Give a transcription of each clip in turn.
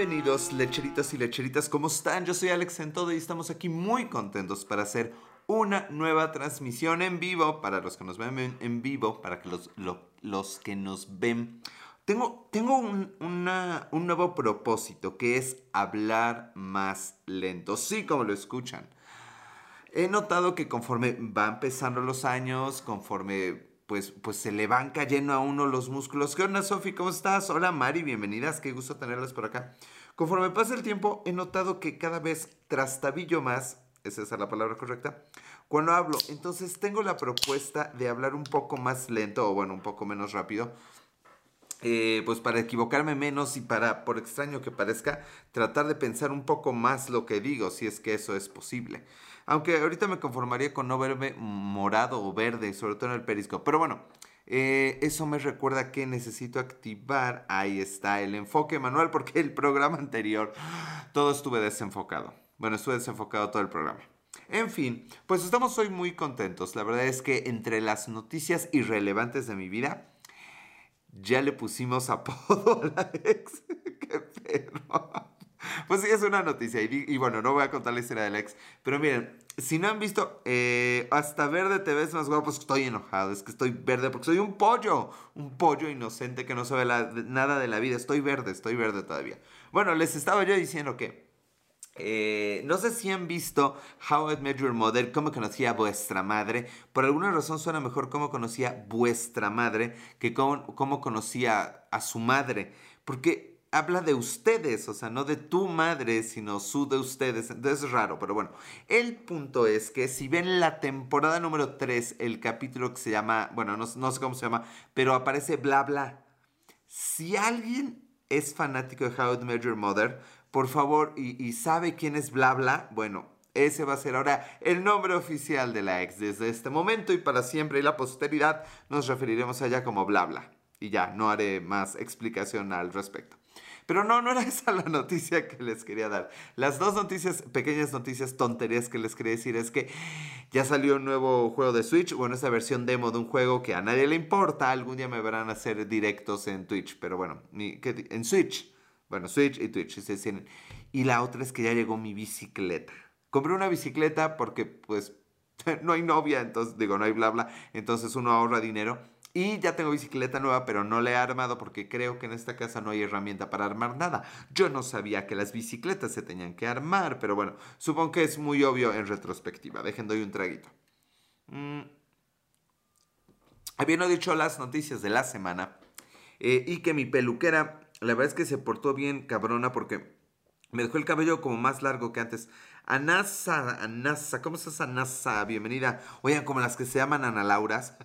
Bienvenidos lecheritos y lecheritas, ¿cómo están? Yo soy Alex en todo y estamos aquí muy contentos para hacer una nueva transmisión en vivo, para los que nos ven en vivo, para que los, los que nos ven. Tengo, tengo un, un nuevo propósito que es hablar más lento, sí como lo escuchan. He notado que conforme van empezando los años, conforme pues, pues se le van cayendo a uno los músculos. ¿Qué onda, Sofi? ¿Cómo estás? Hola, Mari, bienvenidas. Qué gusto tenerlas por acá. Conforme pasa el tiempo, he notado que cada vez trastabillo más, esa es la palabra correcta, cuando hablo. Entonces tengo la propuesta de hablar un poco más lento, o bueno, un poco menos rápido. Eh, pues para equivocarme menos y para, por extraño que parezca, tratar de pensar un poco más lo que digo, si es que eso es posible. Aunque ahorita me conformaría con no verme morado o verde, sobre todo en el perisco. Pero bueno, eh, eso me recuerda que necesito activar, ahí está, el enfoque manual, porque el programa anterior todo estuve desenfocado. Bueno, estuve desenfocado todo el programa. En fin, pues estamos hoy muy contentos. La verdad es que entre las noticias irrelevantes de mi vida, ya le pusimos apodo a la ex. Qué perro. Pues sí, es una noticia. Y, bueno, no voy a contar la historia del ex. Pero miren, si no han visto, eh, hasta verde te ves más guapo, pues estoy enojado. Es que estoy verde porque soy un pollo. Un pollo inocente que no sabe nada de la vida. Estoy verde, estoy verde todavía. Bueno, les estaba yo diciendo que... Eh, no sé si han visto How I Met Your Mother, cómo conocía a vuestra madre. Por alguna razón suena mejor cómo conocía vuestra madre que cómo, cómo conocía a su madre. Porque habla de ustedes, o sea, no de tu madre, sino su de ustedes. Entonces es raro, pero bueno. El punto es que si ven la temporada número 3, el capítulo que se llama, bueno, no, sé cómo se llama, pero aparece bla bla. Si alguien es fanático de How to Measure Mother, por favor, y, y sabe quién es bla bla, bueno, ese va a ser ahora el nombre oficial de la ex. Desde este momento y para siempre y la posteridad nos referiremos a ella como bla bla. Y ya, no haré más explicación al respecto. Pero no, no era esa la noticia que les quería dar. Las dos noticias, pequeñas noticias, tonterías que les quería decir es que ya salió un nuevo juego de Switch, bueno, esa versión demo de un juego que a nadie le importa. Algún día me verán hacer directos en Twitch, pero bueno, en Switch. Bueno, Switch y Twitch, Y la otra es que ya llegó mi bicicleta. Compré una bicicleta porque pues no hay novia, entonces digo, no hay bla bla, entonces uno ahorra dinero y ya tengo bicicleta nueva, pero no la he armado porque creo que en esta casa no hay herramienta para armar nada. Yo no sabía que las bicicletas se tenían que armar, pero bueno, supongo que es muy obvio en retrospectiva. Dejen doy un traguito. Mm. Habiendo dicho las noticias de la semana eh, y que mi peluquera, la verdad es que se portó bien cabrona porque me dejó el cabello como más largo que antes. Anasa, Anasa, ¿cómo estás Anasa? Bienvenida. Oigan, como las que se llaman Ana Lauras.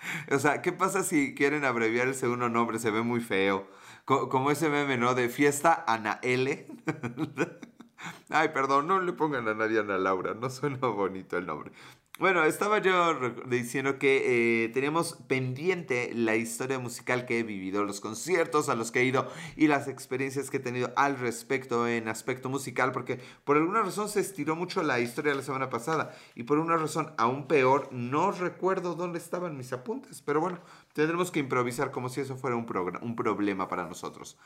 O sea, ¿qué pasa si quieren abreviar el segundo nombre? Se ve muy feo. como ese meme, ¿no? De fiesta Ana L. Ay, perdón, no le pongan a nadie Ana Laura, no suena bonito el nombre. Bueno, estaba yo diciendo que eh, teníamos pendiente la historia musical que he vivido, los conciertos a los que he ido y las experiencias que he tenido al respecto en aspecto musical, porque por alguna razón se estiró mucho la historia la semana pasada y por una razón aún peor, no recuerdo dónde estaban mis apuntes, pero bueno, tendremos que improvisar como si eso fuera un, un problema para nosotros.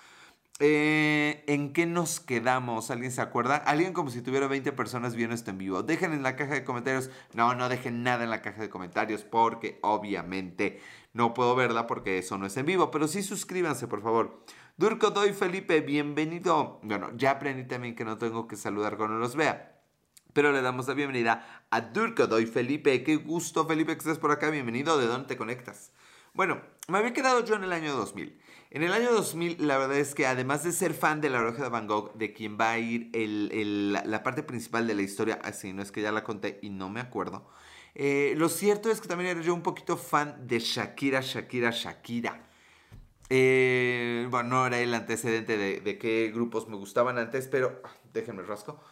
Eh, ¿En qué nos quedamos? ¿Alguien se acuerda? Alguien como si tuviera 20 personas viendo esto en vivo. Dejen en la caja de comentarios. No, no dejen nada en la caja de comentarios porque obviamente no puedo verla porque eso no es en vivo. Pero sí suscríbanse, por favor. Durko Doy Felipe, bienvenido. Bueno, ya aprendí también que no tengo que saludar cuando los vea. Pero le damos la bienvenida a Durko Doy Felipe. Qué gusto, Felipe, que estés por acá. Bienvenido. ¿De dónde te conectas? Bueno, me había quedado yo en el año 2000. En el año 2000, la verdad es que además de ser fan de La Oreja de Van Gogh, de quien va a ir la parte principal de la historia, así no es que ya la conté y no me acuerdo, eh, lo cierto es que también era yo un poquito fan de Shakira, Shakira, Shakira. Eh, bueno, no era el antecedente de, de, qué grupos me gustaban antes, pero ah, déjenme rasco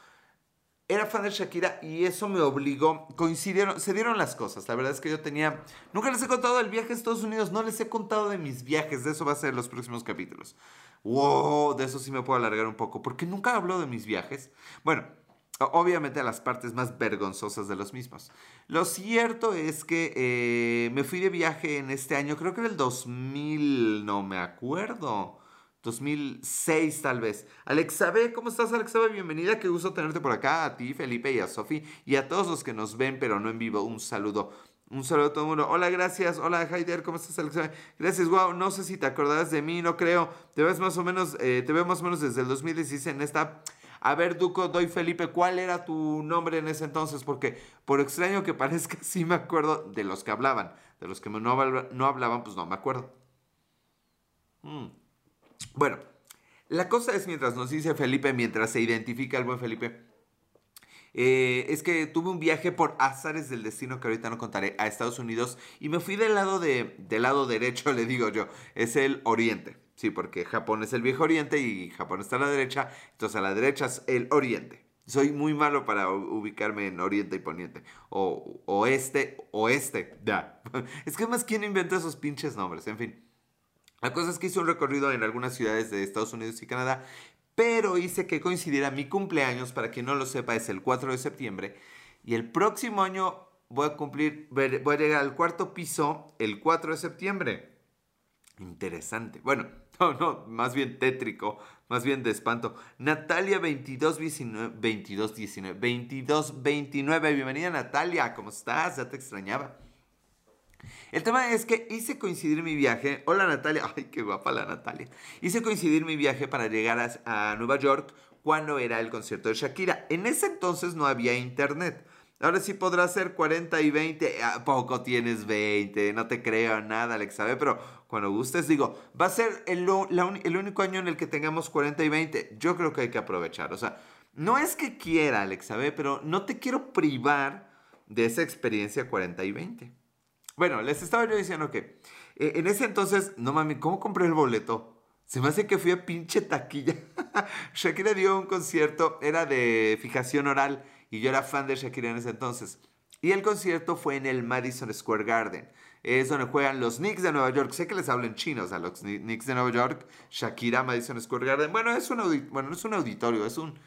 era fan de Shakira y eso me obligó, coincidieron, se dieron las cosas. La verdad es que yo tenía, nunca les he contado del viaje a Estados Unidos, no les he contado de mis viajes, de eso va a ser los próximos capítulos. Wow, de eso sí me puedo alargar un poco, porque nunca hablo de mis viajes. Bueno, obviamente las partes más vergonzosas de los mismos. Lo cierto es que eh, me fui de viaje en este año, creo que era el 2000, no me acuerdo. 2006 tal vez. Alexabe, ¿cómo estás Alexabe? Bienvenida, qué gusto tenerte por acá, a ti, Felipe y a Sofi y a todos los que nos ven pero no en vivo. Un saludo. Un saludo a todo el mundo. Hola, gracias. Hola, Haider, ¿cómo estás, Alexabe? Gracias, wow. No sé si te acordarás de mí, no creo. Te ves más o menos, eh, te veo más o menos desde el 2016 en esta... A ver, Duco, doy Felipe, ¿cuál era tu nombre en ese entonces? Porque por extraño que parezca, sí me acuerdo de los que hablaban. De los que no, no hablaban, pues no me acuerdo. Mm. Bueno, la cosa es mientras nos dice Felipe, mientras se identifica el buen Felipe, eh, es que tuve un viaje por azares del destino que ahorita no contaré a Estados Unidos y me fui del lado, de, del lado derecho, le digo yo, es el oriente. Sí, porque Japón es el viejo oriente y Japón está a la derecha, entonces a la derecha es el oriente. Soy muy malo para ubicarme en oriente y poniente. O oeste, oeste, ya. Es que más quién inventó esos pinches nombres, en fin. La cosa es que hice un recorrido en algunas ciudades de Estados Unidos y Canadá, pero hice que coincidiera mi cumpleaños, para quien no lo sepa, es el 4 de septiembre, y el próximo año voy a cumplir, voy a llegar al cuarto piso el 4 de septiembre. Interesante. Bueno, no, no, más bien tétrico, más bien de espanto. Natalia 2219, 2219, 2229, bienvenida Natalia, ¿cómo estás? Ya te extrañaba. El tema es que hice coincidir mi viaje. Hola Natalia, ay, qué guapa la Natalia. Hice coincidir mi viaje para llegar a, Nueva York cuando era el concierto de Shakira. En ese entonces no había internet. Ahora sí podrá ser 40 y 20. ¿A poco tienes 20? No te creo nada, Alex, ¿sabe? Pero cuando gustes, digo, va a ser el, único año en el que tengamos 40 y 20. Yo creo que hay que aprovechar. O sea, no es que quiera, Alex, ¿sabe? Pero no te quiero privar de esa experiencia 40 y 20. Bueno, les estaba yo diciendo que eh, en ese entonces, no mami, ¿cómo compré el boleto? Se me hace que fui a pinche taquilla. Shakira dio un concierto, era de fijación oral y yo era fan de Shakira en ese entonces. Y el concierto fue en el Madison Square Garden. Es donde juegan los Knicks de Nueva York. Sé que les hablo en chino, o sea, los Knicks de Nueva York, Shakira, Madison Square Garden. Bueno, es un, bueno, no es un auditorio, es un,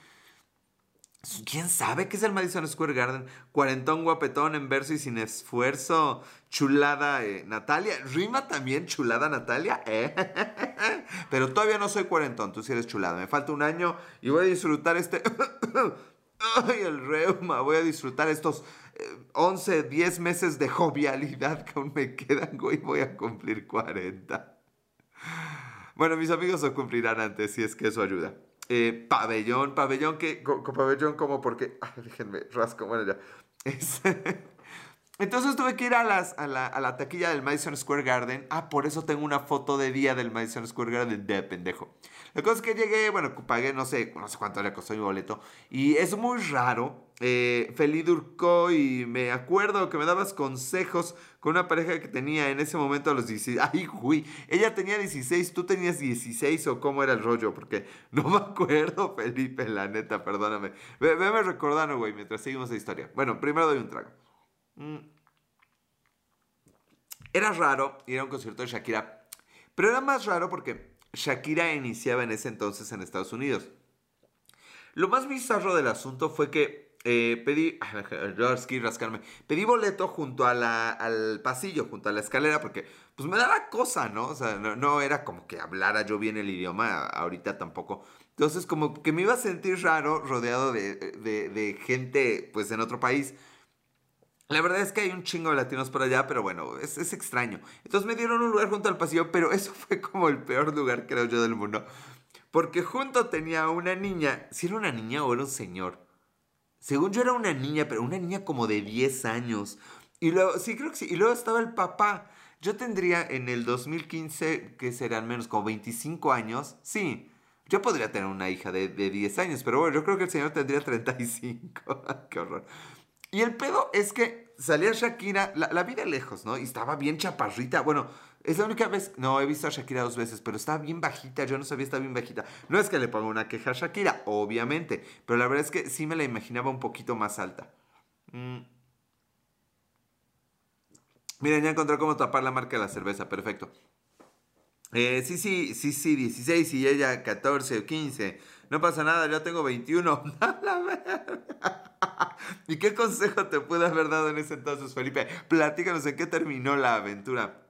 ¿Quién sabe qué es el Madison Square Garden? Cuarentón guapetón en verso y sin esfuerzo. Chulada eh, Natalia. ¿Rima también chulada Natalia? ¿Eh? Pero todavía no soy cuarentón, tú sí eres chulada. Me falta un año y voy a disfrutar este... ¡Ay, el reuma! Voy a disfrutar estos 11, eh, 10 meses de jovialidad que aún me quedan, güey. Voy a cumplir 40. Bueno, mis amigos lo cumplirán antes si es que eso ayuda. Eh, pabellón, pabellón que, con, pabellón como porque, déjenme, rasco, bueno ya. entonces tuve que ir a, las, a, la, taquilla del Madison Square Garden. Ah, por eso tengo una foto de día del Madison Square Garden de pendejo. La cosa es que llegué, bueno, pagué, no sé, no sé cuánto le costó mi boleto. Y es muy raro. Eh, Feli Durco y me acuerdo que me dabas consejos con una pareja que tenía en ese momento a los 16. Ay, güey, ella tenía 16, tú tenías 16 o cómo era el rollo, porque no me acuerdo, Felipe, la neta, perdóname. Veme recordando, güey, mientras seguimos la historia. Bueno, primero doy un trago. Mm. Era raro ir a un concierto de Shakira, pero era más raro porque Shakira iniciaba en ese entonces en Estados Unidos. Lo más bizarro del asunto fue que eh, pedí, rascarme, pedí boleto junto a la, al pasillo, junto a la escalera, porque pues me daba cosa, ¿no? O sea, no, era como que hablara yo bien el idioma, ahorita tampoco. Entonces como que me iba a sentir raro rodeado de, de gente pues en otro país. La verdad es que hay un chingo de latinos por allá, pero bueno, es, es, extraño. Entonces me dieron un lugar junto al pasillo, pero eso fue como el peor lugar, creo yo, del mundo. Porque junto tenía una niña, si era una niña o era un señor. Según yo era una niña, pero una niña como de 10 años. Y luego, sí, creo que sí. Y luego estaba el papá. Yo tendría en el 2015, que serán menos como 25 años. Sí, yo podría tener una hija de, de 10 años, pero bueno, yo creo que el señor tendría 35. Qué horror. Y el pedo es que salía Shakira, la, la vi de lejos, ¿no? Y estaba bien chaparrita. Bueno, es la única vez, no, he visto a Shakira dos veces, pero estaba bien bajita, yo no sabía, estaba bien bajita. No es que le ponga una queja a Shakira, obviamente, pero la verdad es que sí me la imaginaba un poquito más alta. Mm. Miren, ya encontré cómo tapar la marca de la cerveza, perfecto. Eh, sí, sí, sí, sí, 16 y ella 14 o 15. No pasa nada, yo tengo 21. ¿Y qué consejo te pude haber dado en ese entonces, Felipe? Platícanos en qué terminó la aventura.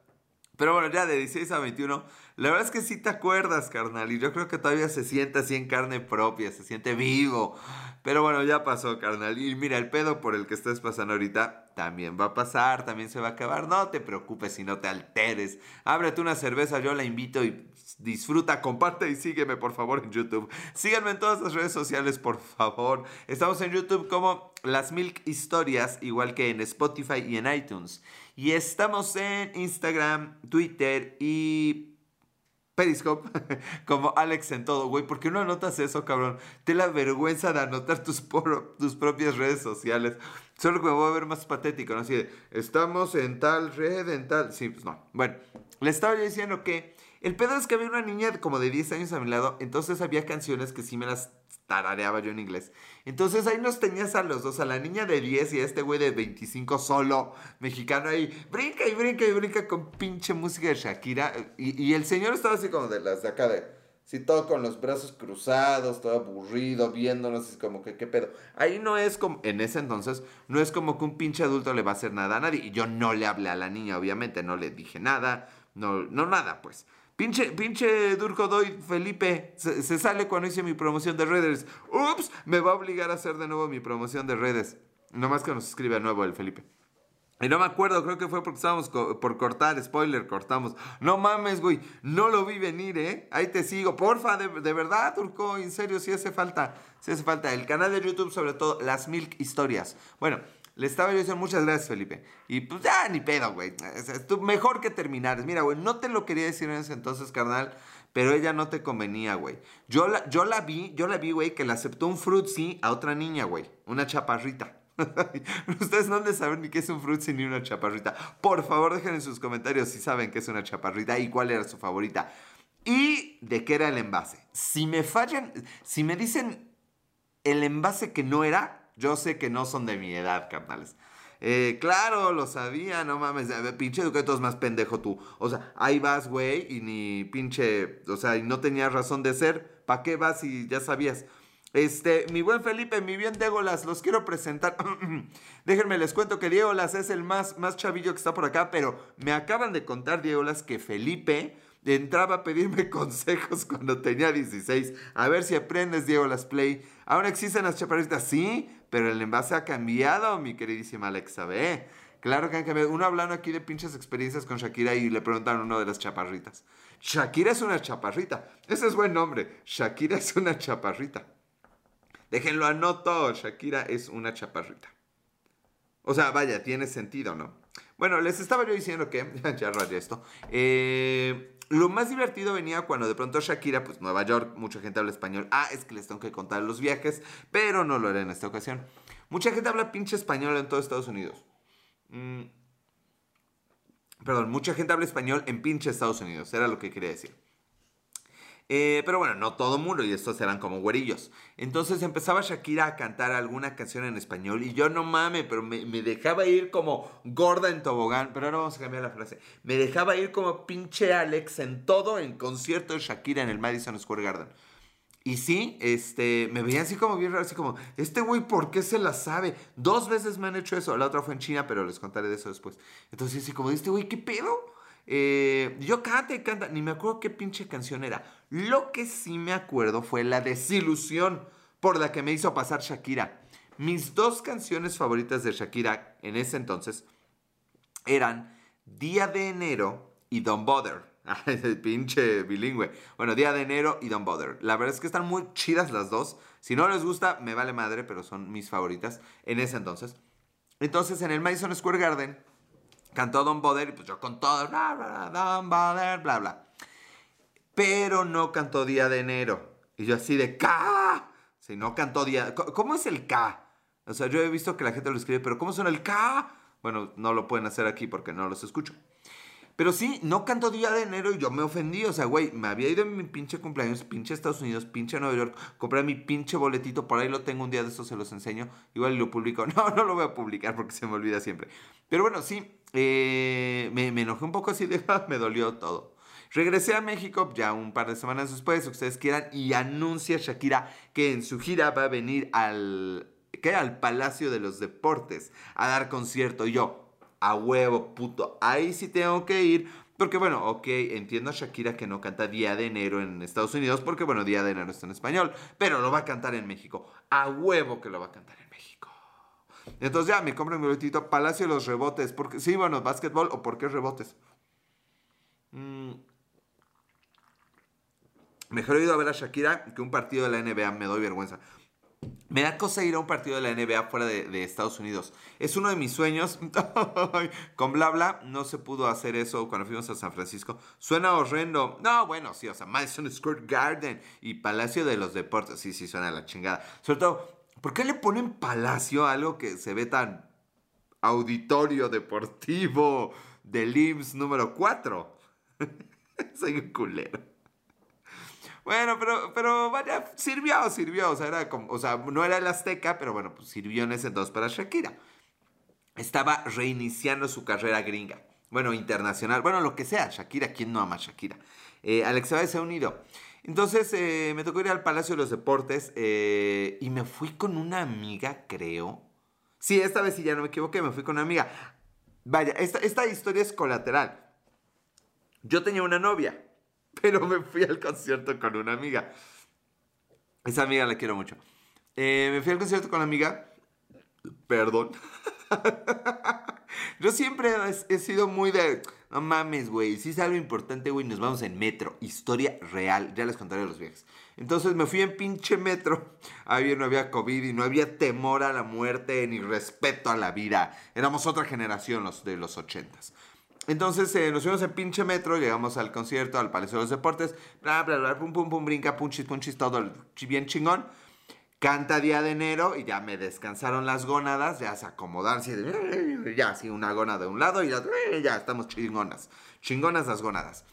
Pero bueno, ya de 16 a 21, la verdad es que sí te acuerdas, carnal. Y yo creo que todavía se siente así en carne propia, se siente vivo. Pero bueno, ya pasó, carnal. Y mira, el pedo por el que estás pasando ahorita también va a pasar, también se va a acabar. No te preocupes si no te alteres. Ábrete una cerveza, yo la invito y disfruta, comparte y sígueme por favor en YouTube. Síganme en todas las redes sociales, por favor. Estamos en YouTube como Las Milk Historias, igual que en Spotify y en iTunes. Y estamos en Instagram, Twitter y Periscope como Alex en todo, güey. ¿Por qué no anotas eso, cabrón? Te la vergüenza de anotar tus, tus propias redes sociales. Solo que me voy a ver más patético, ¿no? Así de, estamos en tal red, en tal... Sí, pues no. Bueno, le estaba yo diciendo que el pedo es que había una niña como de 10 años a mi lado, entonces había canciones que sí me las tarareaba yo en inglés. Entonces ahí nos tenías a los dos, a la niña de 10 y a este güey de 25 solo, mexicano ahí, brinca y brinca y brinca con pinche música de Shakira. Y, el señor estaba así como de las de acá de... Sí, todo con los brazos cruzados, todo aburrido, viéndonos, es como que, ¿qué pedo? Ahí no es como, en ese entonces, no es como que un pinche adulto le va a hacer nada a nadie. Y yo no le hablé a la niña, obviamente, no le dije nada, no, no nada, pues. Pinche, pinche Durko Doy Felipe se, sale cuando hice mi promoción de redes. Ups, me va a obligar a hacer de nuevo mi promoción de redes. Nomás que nos escribe a nuevo el Felipe. Y no me acuerdo, creo que fue porque estábamos por cortar, spoiler, cortamos. No mames, güey, no lo vi venir, ¿eh? Ahí te sigo, porfa, de, de verdad, Turco, en serio, sí hace falta, sí hace falta. El canal de YouTube, sobre todo, las Milk Historias. Bueno, le estaba yo diciendo muchas gracias, Felipe. Y pues ya, ni pedo, güey. mejor que terminar. Mira, güey, no te lo quería decir en ese entonces, carnal. Pero ella no te convenía, güey. Yo la, yo la vi, yo la vi, güey, que le aceptó un frutzi a otra niña, güey. Una chaparrita. Ustedes no de saber ni qué es un frutzi ni una chaparrita. Por favor, dejen en sus comentarios si saben qué es una chaparrita y cuál era su favorita. Y de qué era el envase. Si me fallan, si me dicen el envase que no era, yo sé que no son de mi edad, carnales. Eh, claro, lo sabía, no mames. Pinche educato es más pendejo tú. O sea, ahí vas, güey, y ni pinche. O sea, y no tenías razón de ser. ¿Para qué vas si ya sabías? Este, mi buen Felipe, mi bien Diegolas, los quiero presentar. Déjenme les cuento que Diegolas es el más, más chavillo que está por acá, pero me acaban de contar, Diegolas, que Felipe entraba a pedirme consejos cuando tenía 16. A ver si aprendes, Diego Las Play. ¿Aún existen las chaparritas? Sí, pero el envase ha cambiado, mi queridísima Alexa B. Claro que han cambiado. Uno hablando aquí de pinches experiencias con Shakira y le preguntan a uno de las chaparritas. Shakira es una chaparrita. Ese es buen nombre. Shakira es una chaparrita. Déjenlo anoto. Shakira es una chaparrita. O sea, vaya, tiene sentido, ¿no? Bueno, les estaba yo diciendo que, ya rayé esto, eh, lo más divertido venía cuando de pronto Shakira, pues Nueva York, mucha gente habla español. Ah, es que les tengo que contar los viajes, pero no lo haré en esta ocasión. Mucha gente habla pinche español en todo Estados Unidos. Mm, perdón, mucha gente habla español en pinche Estados Unidos, era lo que quería decir. Eh, pero bueno, no todo mundo, y estos eran como güerillos. Entonces empezaba Shakira a cantar alguna canción en español y yo no mames, pero me, dejaba ir como gorda en tobogán. Pero ahora vamos a cambiar la frase. Me dejaba ir como pinche Alex en todo en concierto de Shakira en el Madison Square Garden. Y sí, este, me veía así como bien raro, así como, este güey, ¿por qué se la sabe? Dos veces me han hecho eso, la otra fue en China, pero les contaré de eso después. Entonces, así como, este güey, ¿qué pedo? Eh, yo canta y canta, ni me acuerdo qué pinche canción era. Lo que sí me acuerdo fue la desilusión por la que me hizo pasar Shakira. Mis dos canciones favoritas de Shakira en ese entonces eran Día de Enero y Don't Bother. el pinche bilingüe. Bueno, Día de Enero y Don't Bother. La verdad es que están muy chidas las dos. Si no les gusta, me vale madre, pero son mis favoritas en ese entonces. Entonces, en el Madison Square Garden, Cantó Don Boder y pues yo con todo, bla, bla, Don Boder, bla, bla. Pero no cantó Día de Enero. Y yo así de K. Si no cantó Día... ¿Cómo es el K? O sea, yo he visto que la gente lo escribe, pero ¿cómo suena el K? Bueno, no lo pueden hacer aquí porque no los escucho. Pero sí, no canto día de enero y yo me ofendí. O sea, güey, me había ido en mi pinche cumpleaños, pinche Estados Unidos, pinche Nueva York. Compré mi pinche boletito, por ahí lo tengo un día de estos, se los enseño. Igual lo publico. No, no lo voy a publicar porque se me olvida siempre. Pero bueno, sí, eh, me, enojé un poco así de, me dolió todo. Regresé a México ya un par de semanas después, ustedes quieran, y anuncia Shakira que en su gira va a venir al, al Palacio de los Deportes a dar concierto. Y yo, a huevo, puto, ahí sí tengo que ir Porque bueno, ok, entiendo a Shakira que no canta Día de Enero en Estados Unidos porque bueno, Día de Enero está en español, pero lo va a cantar en México. A huevo que lo va a cantar. Entonces ya me compro mi boletito Palacio de los Rebotes. Porque, sí, bueno, básquetbol o por qué rebotes. Mm. Mejor he ido a ver a Shakira que un partido de la NBA, me doy vergüenza. Me da cosa ir a un partido de la NBA fuera de, Estados Unidos. Es uno de mis sueños. Con bla bla no se pudo hacer eso cuando fuimos a San Francisco. Suena horrendo. No, bueno, sí, o sea, Madison Square Garden y Palacio de los Deportes. Sí, sí, suena la chingada. Sobre todo, ¿por qué le ponen palacio a algo que se ve tan auditorio deportivo del IMSS número 4? Soy un culero. Bueno, pero, pero vaya, sirvió, sirvió. O sea, era como, o sea, no era el Azteca, pero bueno, pues sirvió en ese entonces para Shakira. Estaba reiniciando su carrera gringa. Bueno, internacional. Bueno, lo que sea. Shakira, ¿quién no ama a Shakira? Eh, Alex se ha unido. Entonces eh, me tocó ir al Palacio de los Deportes eh, y me fui con una amiga, creo. Sí, esta vez sí ya no me equivoqué, me fui con una amiga. Vaya, esta, historia es colateral. Yo tenía una novia pero me fui al concierto con una amiga. Esa amiga la quiero mucho. Eh, me fui al concierto con la amiga. Perdón. Yo siempre he, sido muy de. No mames, güey. Si es algo importante, güey, nos vamos en metro. Historia real. Ya les contaré los viajes. Entonces me fui en pinche metro. Ahí no había COVID y no había temor a la muerte ni respeto a la vida. Éramos otra generación los de los ochentas. Entonces eh, nos fuimos en pinche metro, llegamos al concierto, al Palacio de los Deportes, bla, bla, bla, pum, pum, pum, brinca, punchis, punchis, todo bien chingón. Canta Día de Enero y ya me descansaron las gónadas, ya se acomodaron, así, ya así una gónada de un lado y ya, estamos chingonas, chingonas las gónadas.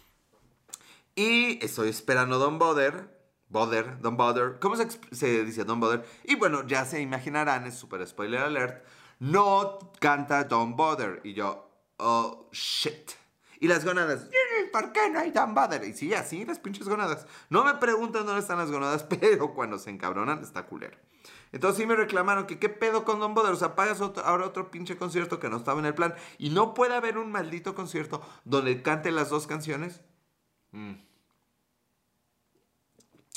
Y estoy esperando Don Boder, Boder, Don Boder, ¿cómo se, dice Don Boder? Y bueno, ya se imaginarán, es super spoiler alert, no canta Don Boder. Y yo, oh shit. Y las gonadas, ¿por qué no hay Bader? Y sí, así las pinches gonadas. No me preguntan dónde están las gonadas, pero cuando se encabronan está culero. Entonces sí me reclamaron que qué pedo con Boder. O sea, pagas ahora otro pinche concierto que no estaba en el plan. Y no puede haber un maldito concierto donde cante las dos canciones. Mm.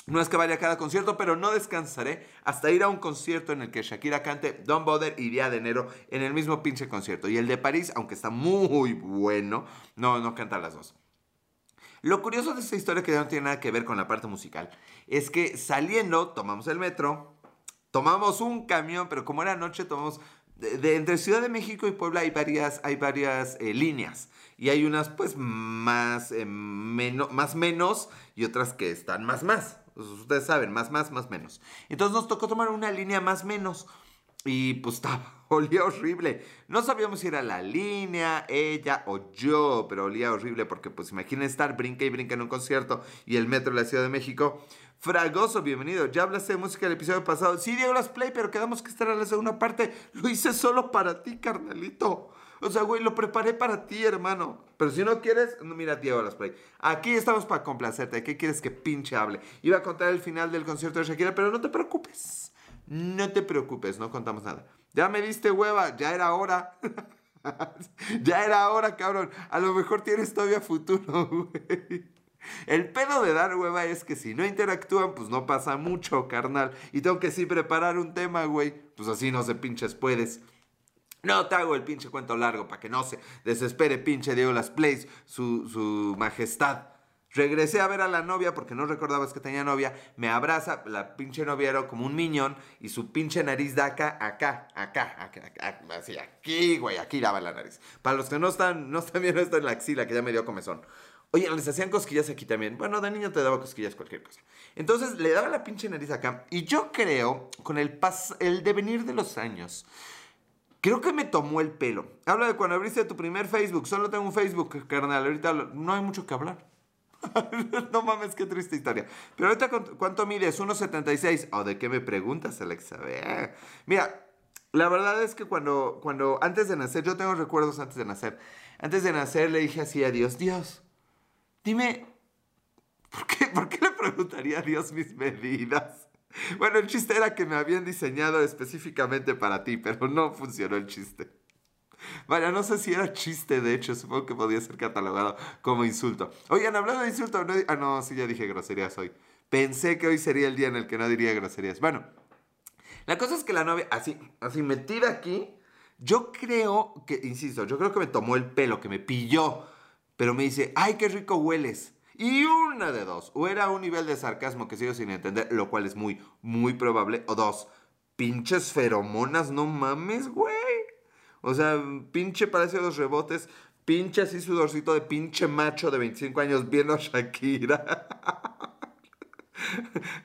No es que vaya a cada concierto, pero no descansaré hasta ir a un concierto en el que Shakira cante Don't Bother y Día de Enero en el mismo pinche concierto. Y el de París, aunque está muy bueno, no, no canta las dos. Lo curioso de esta historia, que no tiene nada que ver con la parte musical, es que saliendo tomamos el metro, tomamos un camión, pero como era noche, tomamos... De, entre Ciudad de México y Puebla hay varias, hay varias eh, líneas y hay unas pues más, eh, más menos y otras que están más más. Pues, ustedes saben, más, más, más, menos. Entonces nos tocó tomar una línea más, menos. Y pues estaba, olía horrible. No sabíamos si era la línea, ella o yo, pero olía horrible porque pues imaginen estar brinca y brinca en un concierto y el metro de la Ciudad de México. Fragoso, bienvenido. Ya hablaste de música del episodio pasado. Sí, Diego Las Play, pero quedamos que estar en la segunda parte. Lo hice solo para ti, carnalito. O sea, güey, lo preparé para ti, hermano. Pero si no quieres, no, mira, Diego Las Play. Aquí estamos para complacerte. ¿Qué quieres que pinche hable? Iba a contar el final del concierto de Shakira, pero no te preocupes. No te preocupes, no contamos nada. Ya me diste hueva, ya era hora. ya era hora, cabrón. A lo mejor tienes todavía futuro, güey. El pedo de dar hueva es que si no interactúan, pues no pasa mucho, carnal. Y tengo que sí preparar un tema, güey. Pues así no se pinches puedes. No te hago el pinche cuento largo para que no se desespere pinche Diego Las Plays, su, su majestad. Regresé a ver a la novia porque no recordabas que tenía novia. Me abraza, la pinche novia era como un miñón y su pinche nariz da acá, acá, acá, acá, acá, así, aquí, güey, aquí daba la nariz. Para los que no están, no están viendo esto en la axila, que ya me dio comezón. Oye, les hacían cosquillas aquí también. Bueno, de niño te daba cosquillas cualquier cosa. Entonces le daba la pinche nariz acá. Y yo creo, con el, pas el devenir de los años, Creo que me tomó el pelo. Habla de cuando abriste tu primer Facebook. Solo tengo un Facebook, carnal. Ahorita no hay mucho que hablar. no mames, qué triste historia. Pero ahorita, ¿cuánto mides? 1,76. ¿O de qué me preguntas, Alexa? Mira, la verdad es que cuando, cuando, antes de nacer, yo tengo recuerdos antes de nacer. Antes de nacer le dije así a Dios, Dios, dime, ¿por qué, ¿por qué le preguntaría a Dios mis medidas? Bueno, el chiste era que me habían diseñado específicamente para ti, pero no funcionó el chiste. Vaya, no sé si era chiste, de hecho, supongo que podía ser catalogado como insulto. Oigan, hablando de insulto, no, ah, no, sí, ya dije groserías hoy. Pensé que hoy sería el día en el que no diría groserías. Bueno, la cosa es que la novia, así, así metida aquí, yo creo que, insisto, yo creo que me tomó el pelo, que me pilló, pero me dice, ay, qué rico hueles. Y una de dos, o era un nivel de sarcasmo que sigo sin entender, lo cual es muy, muy probable, o dos, pinches feromonas, no mames, güey. O sea, pinche parece dos rebotes, pinche así sudorcito de pinche macho de 25 años viendo a Shakira.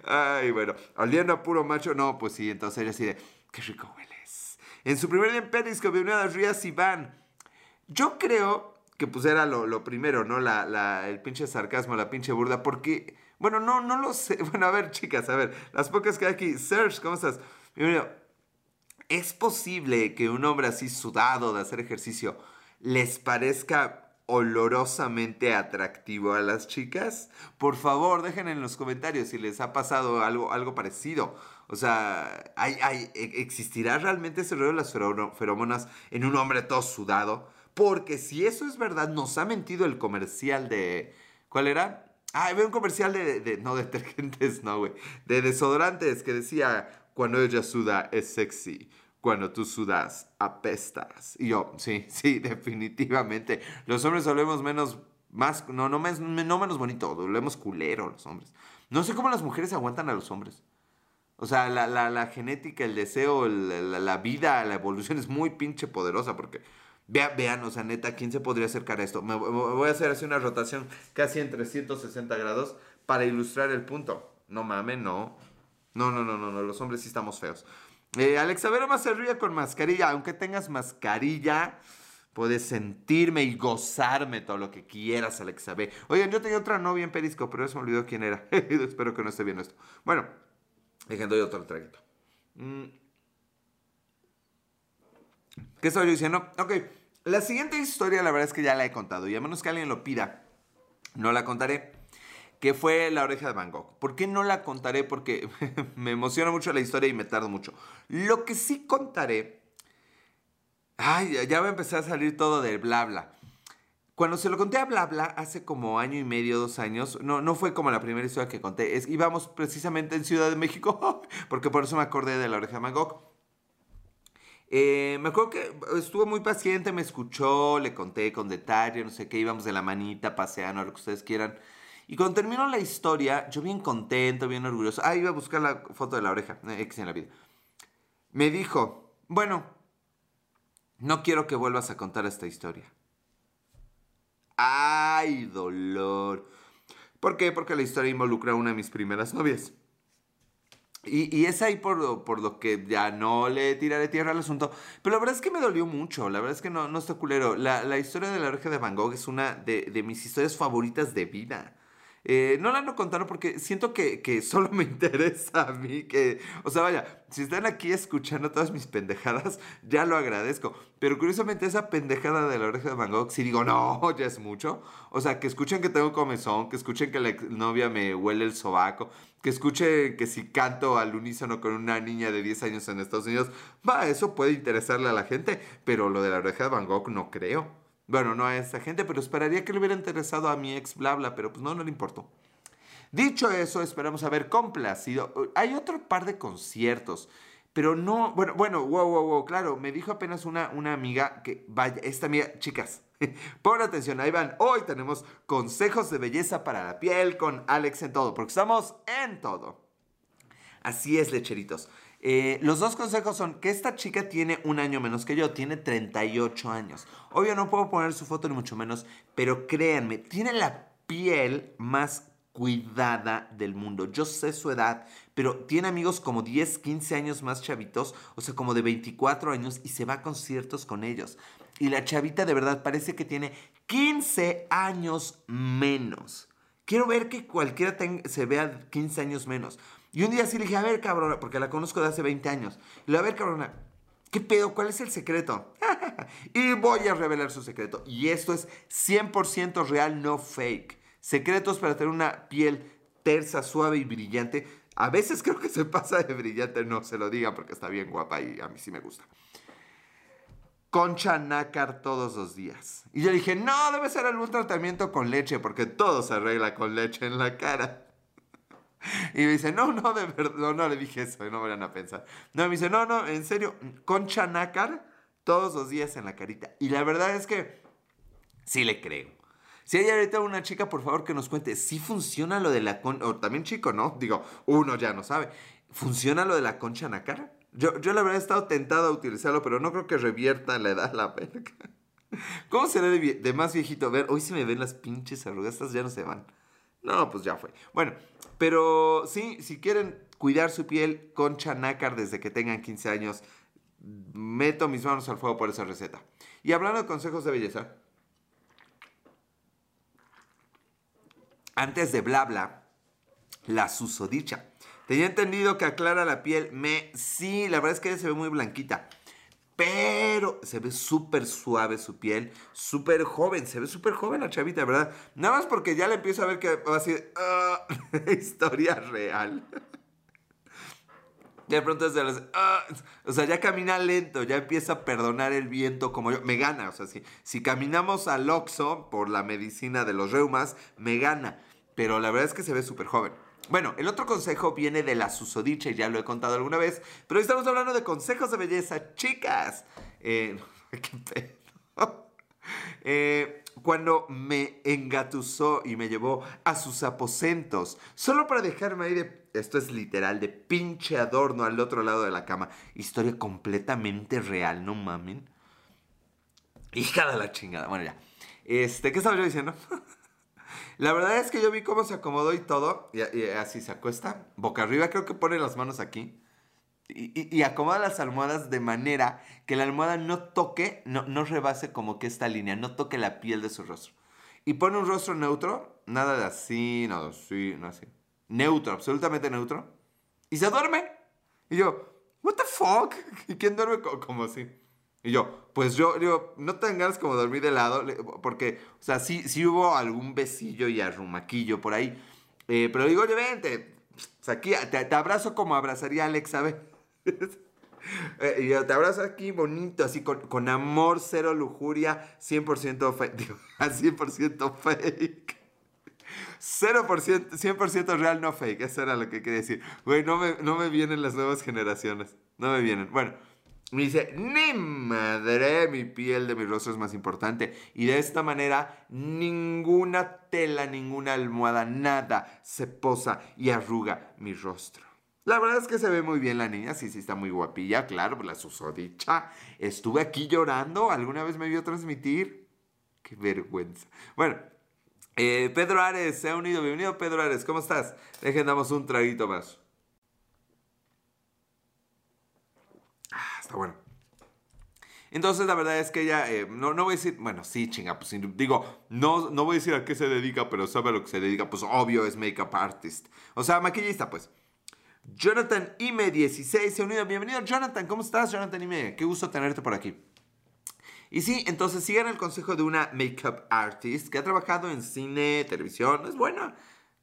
Ay, bueno, oliendo a puro macho, no, pues sí, entonces ella así de, qué rico hueles. En su primer día en Periscope, una de las Rías Iván. Yo creo que pues era lo, primero, ¿no? La, la, el pinche sarcasmo, la pinche burda, porque, bueno, no, no lo sé. Bueno, a ver, chicas, a ver, las pocas que hay aquí. Serge, ¿cómo estás? ¿Es posible que un hombre así sudado de hacer ejercicio les parezca olorosamente atractivo a las chicas? Por favor, dejen en los comentarios si les ha pasado algo, algo parecido. O sea, ¿hay, hay, ¿existirá realmente ese rollo de las feromonas en un hombre todo sudado? Porque si eso es verdad, nos ha mentido el comercial de... ¿Cuál era? Ah, había un comercial de, no detergentes, no, güey. De desodorantes que decía, cuando ella suda es sexy. Cuando tú sudas, apestas. Y yo, sí, sí, definitivamente. Los hombres solemos menos, más, no, no, menos, no menos bonito, olemos culero los hombres. No sé cómo las mujeres aguantan a los hombres. O sea, la, la, genética, el deseo, la, vida, la evolución es muy pinche poderosa porque... Vean, vean, o sea, neta, ¿quién se podría acercar a esto? Me, voy a hacer así una rotación casi en 360 grados para ilustrar el punto. No mames, no. No, no, no, no, no, los hombres sí estamos feos. Eh, Alexa se ríe con mascarilla. Aunque tengas mascarilla, puedes sentirme y gozarme todo lo que quieras, Alexa B. Oigan, yo tenía otra novia en Perisco, pero eso me olvidó quién era. Espero que no esté viendo esto. Bueno, dejando yo otro traguito. Mm. ¿Qué estoy diciendo? Ok, la siguiente historia la verdad es que ya la he contado y a menos que alguien lo pida, no la contaré que fue La oreja de Van Gogh. ¿Por qué no la contaré? Porque me emociona mucho la historia y me tardo mucho. Lo que sí contaré... Ay, ya va a a salir todo del bla bla. Cuando se lo conté a bla bla hace como año y medio, dos años, no, no fue como la primera historia que conté, es, íbamos precisamente en Ciudad de México, porque por eso me acordé de la oreja de Van Gogh. Eh, me acuerdo que estuvo muy paciente, me escuchó, le conté con detalle, no sé qué, íbamos de la manita, paseando, lo que ustedes quieran. Y cuando terminó la historia, yo bien contento, bien orgulloso. Ah, iba a buscar la foto de la oreja. Eh, en la vida. Me dijo, bueno, no quiero que vuelvas a contar esta historia. ¡Ay, dolor! ¿Por qué? Porque la historia involucra a una de mis primeras novias. Y, es ahí por, por, lo que ya no le tiraré tierra al asunto. Pero la verdad es que me dolió mucho. La verdad es que no, no está culero. La, la historia de la oreja de Van Gogh es una de, de mis historias favoritas de vida. Eh, no la ando contando porque siento que, que, solo me interesa a mí. Que, o sea, vaya, si están aquí escuchando todas mis pendejadas, ya lo agradezco. Pero curiosamente, esa pendejada de la oreja de Van Gogh, si digo, no, ya es mucho. O sea, que escuchen que tengo comezón, que escuchen que la novia me huele el sobaco, que escuchen que si canto al unísono con una niña de 10 años en Estados Unidos, va, eso puede interesarle a la gente. Pero lo de la oreja de Van Gogh no creo. Bueno, no a esa gente, pero esperaría que le hubiera interesado a mi ex bla bla, pero pues no, no le importó. Dicho eso, esperamos haber complacido. Hay otro par de conciertos, pero no, bueno, bueno, wow, wow, wow, claro, me dijo apenas una, una amiga que, vaya, esta amiga, chicas, pon atención, ahí van, hoy tenemos consejos de belleza para la piel con Alex en todo, porque estamos en todo. Así es, lecheritos. Eh, los dos consejos son que esta chica tiene un año menos que yo, tiene 38 años. Obvio no puedo poner su foto ni mucho menos, pero créanme, tiene la piel más cuidada del mundo. Yo sé su edad, pero tiene amigos como 10, 15 años más chavitos, o sea, como de 24 años y se va a conciertos con ellos. Y la chavita de verdad parece que tiene 15 años menos. Quiero ver que cualquiera se vea 15 años menos. Y un día sí le dije, a ver, cabrona, porque la conozco de hace 20 años. Le dije, a ver, cabrona, ¿qué pedo? ¿Cuál es el secreto? y voy a revelar su secreto. Y esto es 100% real, no fake. Secretos para tener una piel tersa, suave y brillante. A veces creo que se pasa de brillante, no se lo diga porque está bien guapa y a mí sí me gusta. concha nácar todos los días. Y yo dije, no, debe ser algún tratamiento con leche, porque todo se arregla con leche en la cara. Y me dice, no, no, de verdad, no, le dije eso, no me van a pensar. No, me dice, no, no, en serio, concha nácar todos los días en la carita. Y la verdad es que sí le creo. Si hay ahorita una chica, por favor, que nos cuente, si funciona lo de la concha, también chico, ¿no? Digo, uno ya no sabe. ¿Funciona lo de la concha nácar? Yo, yo la verdad he estado tentado a utilizarlo, pero no creo que revierta la edad la pena. ¿Cómo será de, de, más viejito? A ver, hoy se me ven las pinches arrugas, estas ya no se van. No, pues ya fue. Bueno, pero sí, si quieren cuidar su piel con chanácar desde que tengan 15 años, meto mis manos al fuego por esa receta. Y hablando de consejos de belleza, antes de bla bla, la susodicha. Tenía entendido que aclara la piel. Me, sí, la verdad es que ella se ve muy blanquita. Pero se ve súper suave su piel, súper joven, se ve súper joven la chavita, ¿verdad? Nada más porque ya le empiezo a ver que va a decir, ah, historia real. De pronto se le ah", o sea, ya camina lento, ya empieza a perdonar el viento como yo. Me gana, o sea, si, si caminamos al Oxxo por la medicina de los reumas, me gana. Pero la verdad es que se ve súper joven. Bueno, el otro consejo viene de la susodicha y ya lo he contado alguna vez, pero hoy estamos hablando de consejos de belleza, chicas. Eh, ¿Qué pedo? Eh, cuando me engatusó y me llevó a sus aposentos, solo para dejarme ahí de, esto es literal, de pinche adorno al otro lado de la cama. Historia completamente real, no mamen. Hija de la chingada. Bueno, ya. Este, ¿qué estaba yo diciendo? La verdad es que yo vi cómo se acomodó y todo, y, así se acuesta, boca arriba, creo que pone las manos aquí. Y, acomoda las almohadas de manera que la almohada no toque, no, no rebase como que esta línea, no toque la piel de su rostro. Y pone un rostro neutro, nada de así, no así, no así. Neutro, absolutamente neutro. Y se duerme. Y yo, what the fuck? ¿Y quién duerme como así? Y yo, pues yo, digo, no tengas ganas como dormir de lado, porque, o sea, sí, sí hubo algún besillo y arrumaquillo por ahí. Eh, pero digo, oye, vente, o sea, aquí te, abrazo como abrazaría a Alex, ¿sabes? Eh, y yo te abrazo aquí bonito, así con, amor, cero lujuria, 100% fake, digo, 100% fake. 0%, 100% real, no fake. Eso era lo que quería decir. Güey, no me, no me vienen las nuevas generaciones. No me vienen. Bueno, me dice, ni madre, mi piel de mi rostro es más importante. Y de esta manera, ninguna tela, ninguna almohada, nada se posa y arruga mi rostro. La verdad es que se ve muy bien la niña, sí, sí, está muy guapilla, claro, la susodicha. Estuve aquí llorando, ¿alguna vez me vio transmitir? Qué vergüenza. Bueno, eh, Pedro Ares se ha unido. Bienvenido, Pedro Ares, ¿cómo estás? Dejen, damos un traguito más. Está bueno. Entonces, la verdad es que ella, eh, no, no voy a decir, bueno, sí, chinga, pues digo, no, no voy a decir a qué se dedica, pero sabe a lo que se dedica, pues obvio es makeup artist. O sea, maquillista, pues. Jonathan Ime16 se ha unido. Bienvenido, Jonathan. ¿Cómo estás, Jonathan Ime? Qué gusto tenerte por aquí. Y sí, entonces sigan el consejo de una makeup artist que ha trabajado en cine, televisión, es buena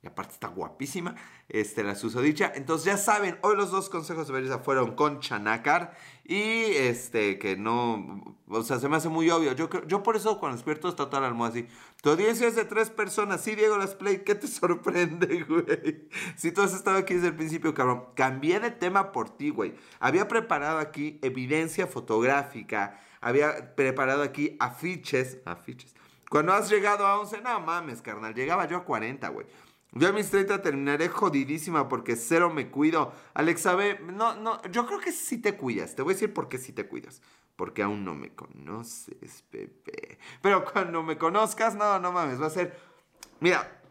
y aparte está guapísima, este, la susodicha. Entonces ya saben, hoy los dos consejos de belleza fueron con Chanakar y este, que no, o sea, se me hace muy obvio. Yo, yo por eso cuando despierto está toda la almohada así. Tu audiencia es de tres personas, sí, Diego Las Play, ¿qué te sorprende, güey? Si tú has estado aquí desde el principio, cabrón. Cambié de tema por ti, güey. Había preparado aquí evidencia fotográfica, había preparado aquí afiches, afiches. Cuando has llegado a 11, no mames, carnal, llegaba yo a 40, güey. Yo a mis 30 terminaré jodidísima porque cero me cuido. Alex, sabe, no, no, yo creo que sí te cuidas. Te voy a decir por qué sí te cuidas. Porque aún no me conoces, Pepe. Pero cuando me conozcas, no, no mames, va a ser... Mira,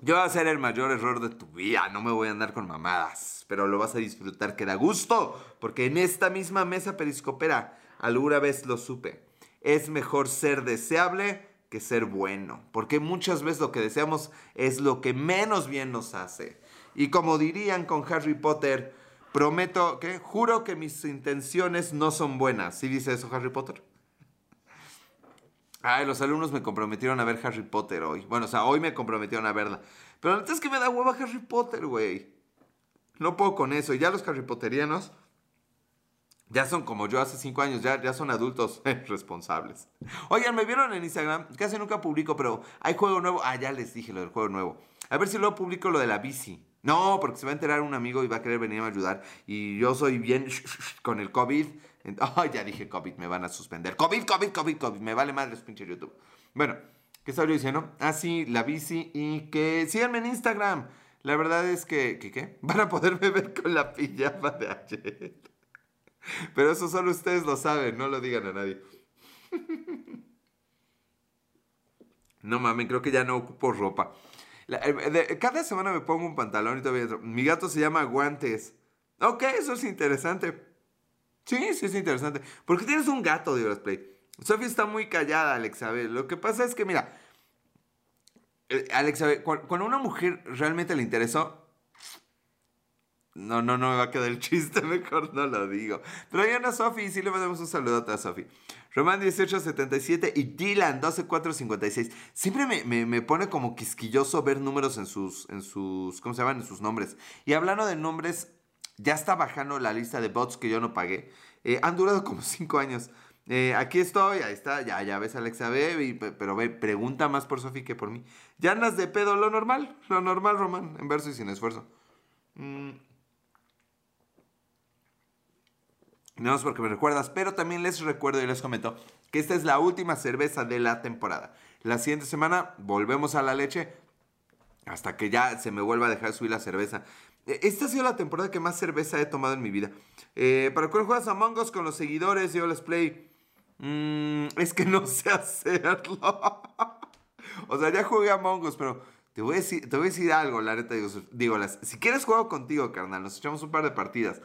yo voy a ser el mayor error de tu vida. No me voy a andar con mamadas. Pero lo vas a disfrutar que da gusto. Porque en esta misma mesa periscopera, alguna vez lo supe. Es mejor ser deseable que ser bueno, porque muchas veces lo que deseamos es lo que menos bien nos hace. Y como dirían con Harry Potter, prometo que juro que mis intenciones no son buenas. ¿Sí dice eso Harry Potter? Ay, los alumnos me comprometieron a ver Harry Potter hoy. Bueno, o sea, hoy me comprometieron a verla. Pero antes es que me da hueva Harry Potter, güey. No puedo con eso. Y ya los Harry Potterianos Ya son como yo hace cinco años, ya, ya son adultos responsables. Oigan, me vieron en Instagram, casi nunca publico, pero hay juego nuevo. Ah, ya les dije lo del juego nuevo. A ver si luego publico lo de la bici. No, porque se va a enterar un amigo y va a querer venir a ayudar. Y yo soy bien con el COVID. Ay, ya dije COVID, me van a suspender. COVID, COVID, COVID, COVID. Me vale madre pinche YouTube. Bueno, ¿qué estaba yo diciendo? Ah, sí, la bici y que síganme en Instagram. La verdad es que, ¿qué qué? Van a poderme ver con la pijama de ayer. Pero eso solo ustedes lo saben, no lo digan a nadie. No mames, creo que ya no ocupo ropa. Eh, cada semana me pongo un pantalón y todavía... Mi gato se llama Guantes. Ok, eso es interesante. Sí, sí es interesante. ¿Por qué tienes un gato, de Play? Sofía está muy callada, Alexa. Lo que pasa es que, mira, eh, Alexa, cuando una mujer realmente le interesó, no, no, no me va a quedar el chiste, mejor no lo digo. Hay a Sofi y sí le mandamos un saludote a Sofi. Román 1877 y Dylan 12456. Siempre me, me, pone como quisquilloso ver números en sus, en sus, ¿cómo se llaman? En sus nombres. Y hablando de nombres, ya está bajando la lista de bots que yo no pagué. Eh, han durado como 5 años. Eh, aquí estoy, ahí está, ya, ya ves Alexa B, pero ve, pregunta más por Sofi que por mí. Ya andas de pedo, lo normal, lo normal, Román, en verso y sin esfuerzo. Mm. No es porque me recuerdas, pero también les recuerdo y les comento que esta es la última cerveza de la temporada. La siguiente semana volvemos a la leche hasta que ya se me vuelva a dejar subir la cerveza. E, esta ha sido la temporada que más cerveza he tomado en mi vida. Eh, ¿Para cuál juegas Among Us con los seguidores? Yo les play. Mm, es que no sé hacerlo. o sea, ya jugué a Among Us, pero te voy a decir, te voy a decir algo, la neta. Digo, digo las, si quieres juego contigo, carnal. Nos echamos un par de partidas.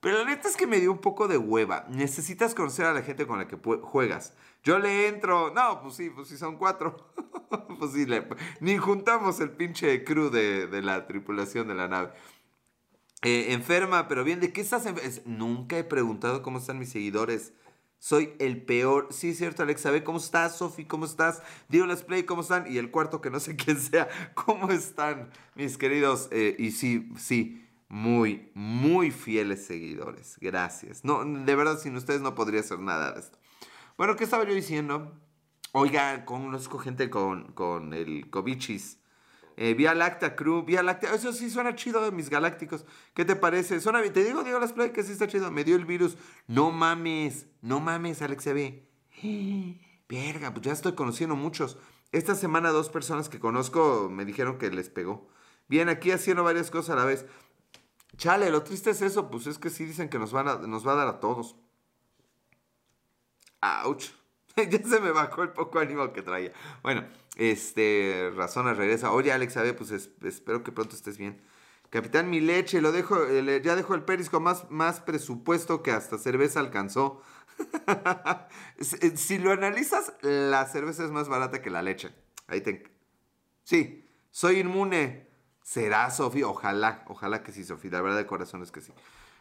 Pero la neta es que me dio un poco de hueva. Necesitas conocer a la gente con la que juegas. Yo le entro. No, pues sí, pues sí, son cuatro. pues sí, ni juntamos el pinche crew de, la tripulación de la nave. Eh, enferma, pero bien, ¿de qué estás enferma? Nunca he preguntado cómo están mis seguidores. Soy el peor. Sí, es cierto, Alexa. Ve cómo estás, Sofi, cómo estás. Dio Let's Play, ¿cómo están? Y el cuarto, que no sé quién sea, ¿cómo están, mis queridos? Eh, y sí, sí muy, muy fieles seguidores. Gracias. No, de verdad, sin ustedes no podría hacer nada de esto. Bueno, ¿qué estaba yo diciendo? Oiga, conozco gente con, con el Covichis. Eh, Vía Láctea Crew, Vía Láctea, eso sí suena chido de mis galácticos. ¿Qué te parece? Suena bien. Te digo, Diego Las Play, que sí está chido. Me dio el virus. No mames, no mames, Alexia B. Verga, pues ya estoy conociendo muchos. Esta semana dos personas que conozco me dijeron que les pegó. Bien, aquí haciendo varias cosas a la vez. Chale, lo triste es eso, pues es que sí dicen que nos, va a dar a todos. ¡Auch! ya se me bajó el poco ánimo que traía. Bueno, este, Razona regresa. Oye, Alex, a ver, pues espero que pronto estés bien. Capitán Mi Leche, lo dejo, ya dejó el perisco más, presupuesto que hasta cerveza alcanzó. si lo analizas, la cerveza es más barata que la leche. Ahí te... Sí, soy inmune. ¿Será, Sofía? Ojalá, ojalá que sí, Sofía. La verdad de corazón es que sí.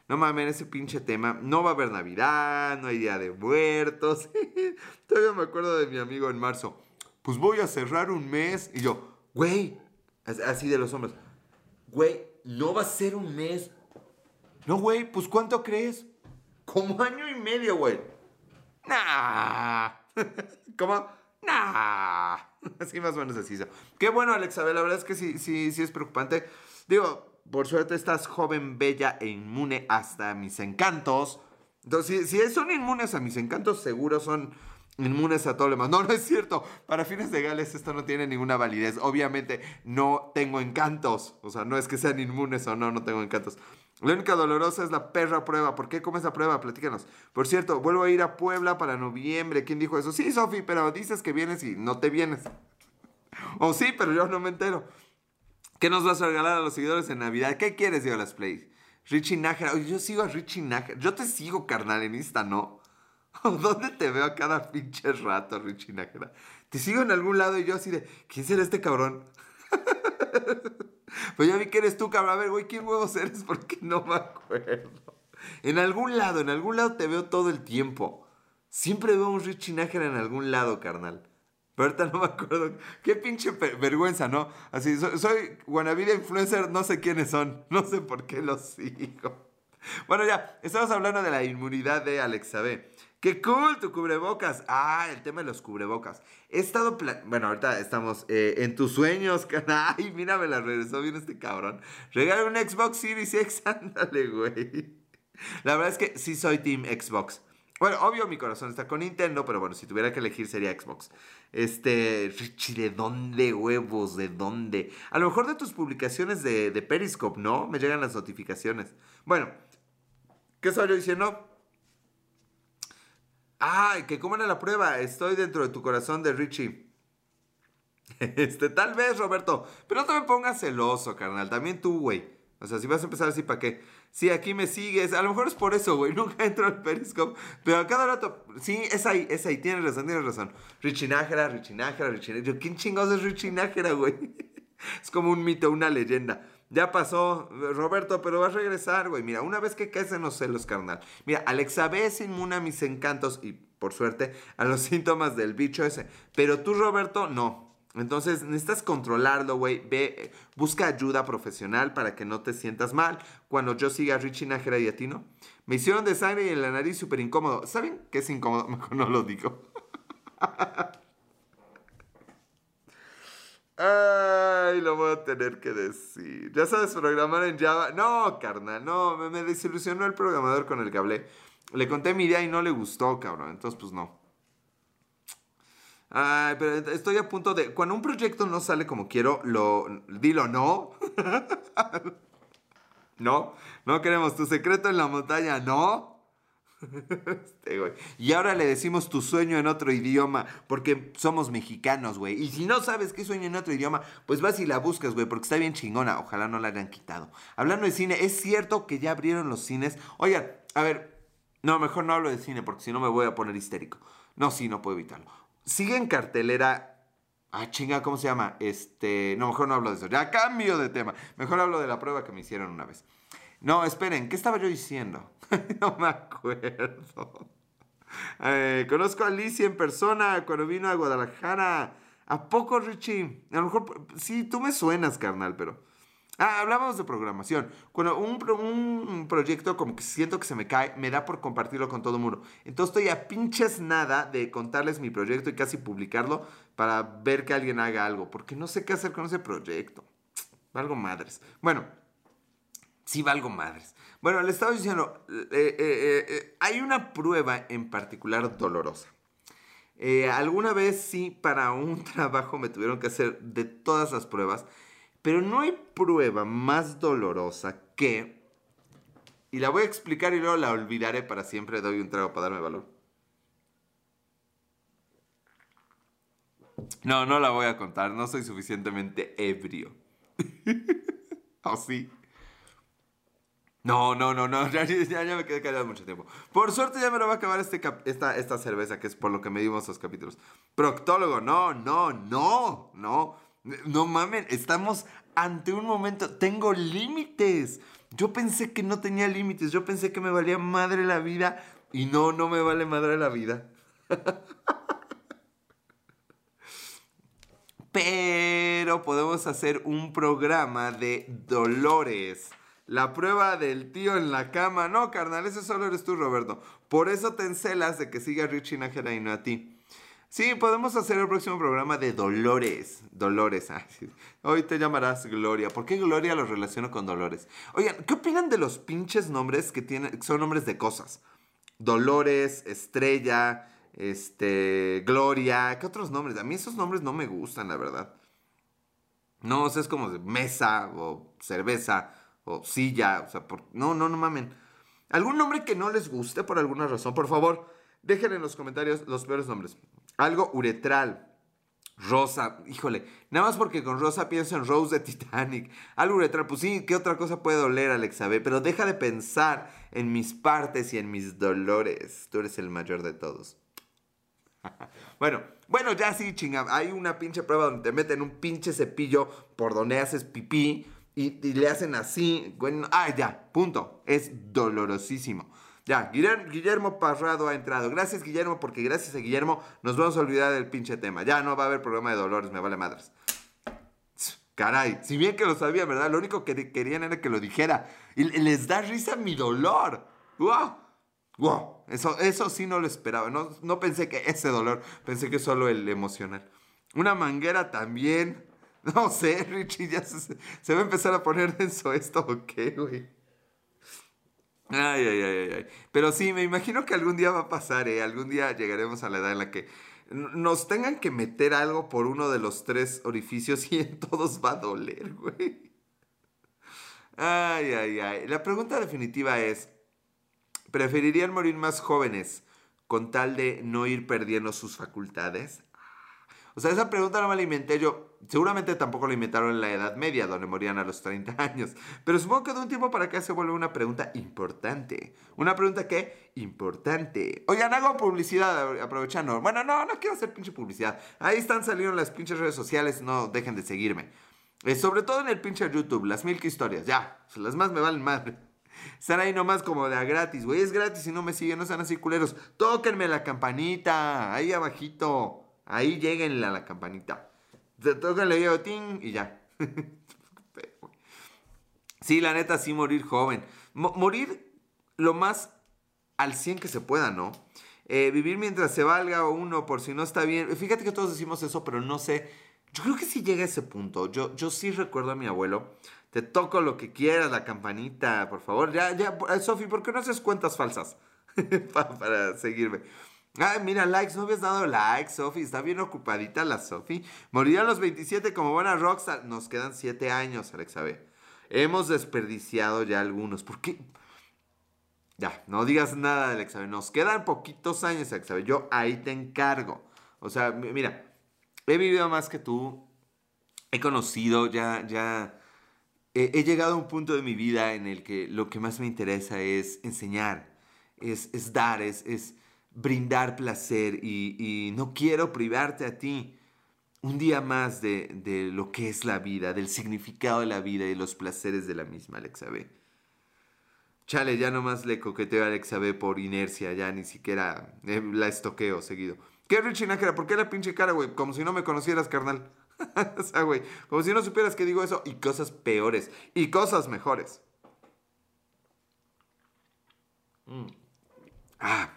No mames, ese pinche tema. No va a haber Navidad, no hay Día de Muertos. Todavía me acuerdo de mi amigo en marzo. Pues voy a cerrar un mes. Y yo, güey, así de los hombres. Güey, no va a ser un mes. No, güey, pues ¿cuánto crees? Como año y medio, güey. Nah. ¿Cómo? Nah. Así más o menos así. Qué bueno, Alexabel. La verdad es que sí, sí, sí es preocupante. Digo, por suerte estás joven, bella e inmune hasta mis encantos. Entonces, si, son inmunes a mis encantos, seguro son inmunes a todo lo demás. No, no es cierto. Para fines legales esto no tiene ninguna validez. Obviamente no tengo encantos. O sea, no es que sean inmunes o no, no tengo encantos. La única dolorosa es la perra prueba. ¿Por qué comes la prueba? Platícanos. Por cierto, vuelvo a ir a Puebla para noviembre. ¿Quién dijo eso? Sí, Sofi, pero dices que vienes y no te vienes. O sí, pero yo no me entero. ¿Qué nos vas a regalar a los seguidores en Navidad? ¿Qué quieres, Diego Las Play? Richie Nájera. Yo sigo a Richie Nájera. Yo te sigo, carnal, en Insta, ¿no? ¿Dónde te veo a cada pinche rato, Richie Nájera? Te sigo en algún lado y yo así de, ¿quién será este cabrón? Pues ya vi que eres tú, cabrón. A ver, güey, ¿quién huevos eres? Porque no me acuerdo. En algún lado, en algún lado te veo todo el tiempo. Siempre veo un Richie Nájera en algún lado, carnal. Pero ahorita no me acuerdo. Qué pinche vergüenza, ¿no? Así, soy, soy influencer, no sé quiénes son. No sé por qué los sigo. Bueno, ya, estamos hablando de la inmunidad de Alexa B. ¡Qué cool tu cubrebocas! Ah, el tema de los cubrebocas. He estado... Bueno, ahorita estamos eh, en tus sueños, Ay, mira, me la regresó bien este cabrón. Regala un Xbox Series X, ándale, güey. La verdad es que sí soy Team Xbox. Bueno, obvio mi corazón está con Nintendo, pero bueno, si tuviera que elegir sería Xbox. Este, Richie, ¿de dónde huevos? ¿De dónde? A lo mejor de tus publicaciones de, Periscope, ¿no? Me llegan las notificaciones. Bueno, ¿qué estaba yo diciendo? Ay, que coman a la prueba. Estoy dentro de tu corazón de Richie. Este, tal vez, Roberto. Pero no te me pongas celoso, carnal. También tú, güey. O sea, si vas a empezar así, ¿para qué? Sí, aquí me sigues. A lo mejor es por eso, güey. Nunca entro al Periscope. Pero a cada rato. Sí, es ahí, es ahí. Tienes razón, tienes razón. Richie Nájera, Richie Nájera, Richie Nájera. ¿Quién chingados es Richie Nájera, güey? Es como un mito, una leyenda. Ya pasó, Roberto, pero vas a regresar, güey. Mira, una vez que caes en los celos, carnal. Mira, Alexa B es inmune a mis encantos y, por suerte, a los síntomas del bicho ese. Pero tú, Roberto, no. Entonces necesitas controlarlo, güey. Ve, busca ayuda profesional para que no te sientas mal. Cuando yo siga a Richie Nájera y a ti, ¿no? Me hicieron de sangre y en la nariz súper incómodo. ¿Saben qué es incómodo? Mejor no lo digo. Ay, lo voy a tener que decir. Ya sabes programar en Java. No, carnal, no, me, desilusionó el programador con el que hablé. Le conté mi idea y no le gustó, cabrón. Entonces, pues no. Ay, pero estoy a punto de. Cuando un proyecto no sale como quiero, lo. Dilo, no. no, no queremos tu secreto en la montaña, no. Este, güey. Y ahora le decimos tu sueño en otro idioma, porque somos mexicanos, güey. Y si no sabes qué sueño en otro idioma, pues vas y la buscas, güey, porque está bien chingona. Ojalá no la hayan quitado. Hablando de cine, es cierto que ya abrieron los cines. Oigan, a ver, no, mejor no hablo de cine, porque si no me voy a poner histérico. No, sí, no puedo evitarlo. Sigue en cartelera. Ah, chinga, ¿cómo se llama? Este. No, mejor no hablo de eso. Ya cambio de tema. Mejor hablo de la prueba que me hicieron una vez. No, esperen, ¿qué estaba yo diciendo? no me acuerdo. Eh, conozco a Alicia en persona cuando vino a Guadalajara. ¿A poco, Richie? A lo mejor, sí, tú me suenas, carnal, pero... Ah, hablábamos de programación. Cuando un, un, proyecto como que siento que se me cae, me da por compartirlo con todo el mundo. Entonces estoy a pinches nada de contarles mi proyecto y casi publicarlo para ver que alguien haga algo. Porque no sé qué hacer con ese proyecto. Algo madres. Bueno, sí valgo madres. Bueno, le estaba diciendo, eh, eh, eh, hay una prueba en particular dolorosa. alguna vez sí, para un trabajo me tuvieron que hacer de todas las pruebas, pero no hay prueba más dolorosa que... Y la voy a explicar y luego la olvidaré para siempre, doy un trago para darme valor. No, no la voy a contar, no soy suficientemente ebrio. ¿O sí? No, no, no, no, ya, me quedé callado mucho tiempo. Por suerte ya me lo va a acabar este esta, esta cerveza, que es por lo que medimos los capítulos. Proctólogo, no, no, no, no. No mamen, estamos ante un momento, tengo límites. Yo pensé que no tenía límites, yo pensé que me valía madre la vida y no, no me vale madre la vida. Pero podemos hacer un programa de dolores. La prueba del tío en la cama. No, carnal, ese solo eres tú, Roberto. Por eso te encelas de que siga Richie Nájera y no a ti. Sí, podemos hacer el próximo programa de Dolores. Dolores. Hoy te llamarás Gloria. ¿Por qué Gloria lo relaciono con Dolores? Oigan, ¿qué opinan de los pinches nombres que tienen, son nombres de cosas? Dolores, Estrella, este, Gloria. ¿Qué otros nombres? A mí esos nombres no me gustan, la verdad. No, o sea, es como mesa o cerveza o silla, o sea, por... no, no, no mamen. ¿Algún nombre que no les guste por alguna razón? Por favor, dejen en los comentarios los peores nombres. Algo uretral. Rosa, híjole, nada más porque con Rosa pienso en Rose de Titanic. Algo uretral, pues sí, ¿qué otra cosa puede doler, Alexa B? Pero deja de pensar en mis partes y en mis dolores. Tú eres el mayor de todos. bueno, bueno, ya sí, chinga. Hay una pinche prueba donde te meten un pinche cepillo por donde haces pipí y, le hacen así. Bueno, ah, ya, punto. Es dolorosísimo. Ya, Guillermo, Parrado ha entrado. Gracias, Guillermo, porque gracias a Guillermo nos vamos a olvidar del pinche tema. Ya no va a haber programa de dolores, me vale madres. Caray, si bien que lo sabía, ¿verdad? Lo único que querían era que lo dijera. Y les da risa mi dolor. ¡Wow! ¡Wow! Eso, eso sí no lo esperaba. No, no pensé que ese dolor, pensé que solo el emocional. Una manguera también. No sé, Richie, ya se, se va a empezar a poner denso esto o qué, güey. Ay, ay, ay, ay. Pero sí, me imagino que algún día va a pasar, ¿eh? Algún día llegaremos a la edad en la que nos tengan que meter algo por uno de los tres orificios y en todos va a doler, güey. Ay, ay, ay. La pregunta definitiva es, ¿preferirían morir más jóvenes con tal de no ir perdiendo sus facultades? O sea, esa pregunta no me la inventé yo. Seguramente tampoco la inventaron en la Edad Media, donde morían a los 30 años. Pero supongo que de un tiempo para acá se vuelve una pregunta importante. Una pregunta que importante. Oigan, hago publicidad aprovechando. Bueno, no, no quiero hacer pinche publicidad. Ahí están saliendo las pinches redes sociales. No dejen de seguirme. Eh, sobre todo en el pinche YouTube, las mil historias. Ya, las más me valen madre. Están ahí nomás como de gratis, güey. Es gratis y no me siguen, no sean así culeros. Tóquenme la campanita, ahí abajito. Ahí lleguenle a la campanita. Tóquenle yo, ting, y ya. sí, la neta, sí, morir joven. morir lo más al 100 que se pueda, ¿no? Eh, vivir mientras se valga uno, por si no está bien. Fíjate que todos decimos eso, pero no sé. Yo creo que sí llega a ese punto. Yo, yo sí recuerdo a mi abuelo. Te toco lo que quieras, la campanita, por favor. Ya, ya, Sofi, ¿por qué no haces cuentas falsas? para seguirme. Ay, mira, likes, no habías dado likes, Sofi. Está bien ocupadita la Sofi. Morirá a los 27 como buena rockstar. Nos quedan 7 años, Alexa B. Hemos desperdiciado ya algunos. ¿Por qué? Ya, no digas nada, Alexa B. Nos quedan poquitos años, Alexa B. Yo ahí te encargo. O sea, mira, he vivido más que tú. He conocido, ya, ya. He, llegado a un punto de mi vida en el que lo que más me interesa es enseñar, es, es dar, es, es brindar placer y, no quiero privarte a ti un día más de, lo que es la vida, del significado de la vida y los placeres de la misma, Alexa B. Chale, ya nomás le coqueteo a Alexa B por inercia, ya ni siquiera eh, la estoqueo seguido. ¿Qué, Richie Nájera? ¿Por qué la pinche cara, güey? Como si no me conocieras, carnal. o sea, güey, como si no supieras que digo eso y cosas peores y cosas mejores. Mm. Ah,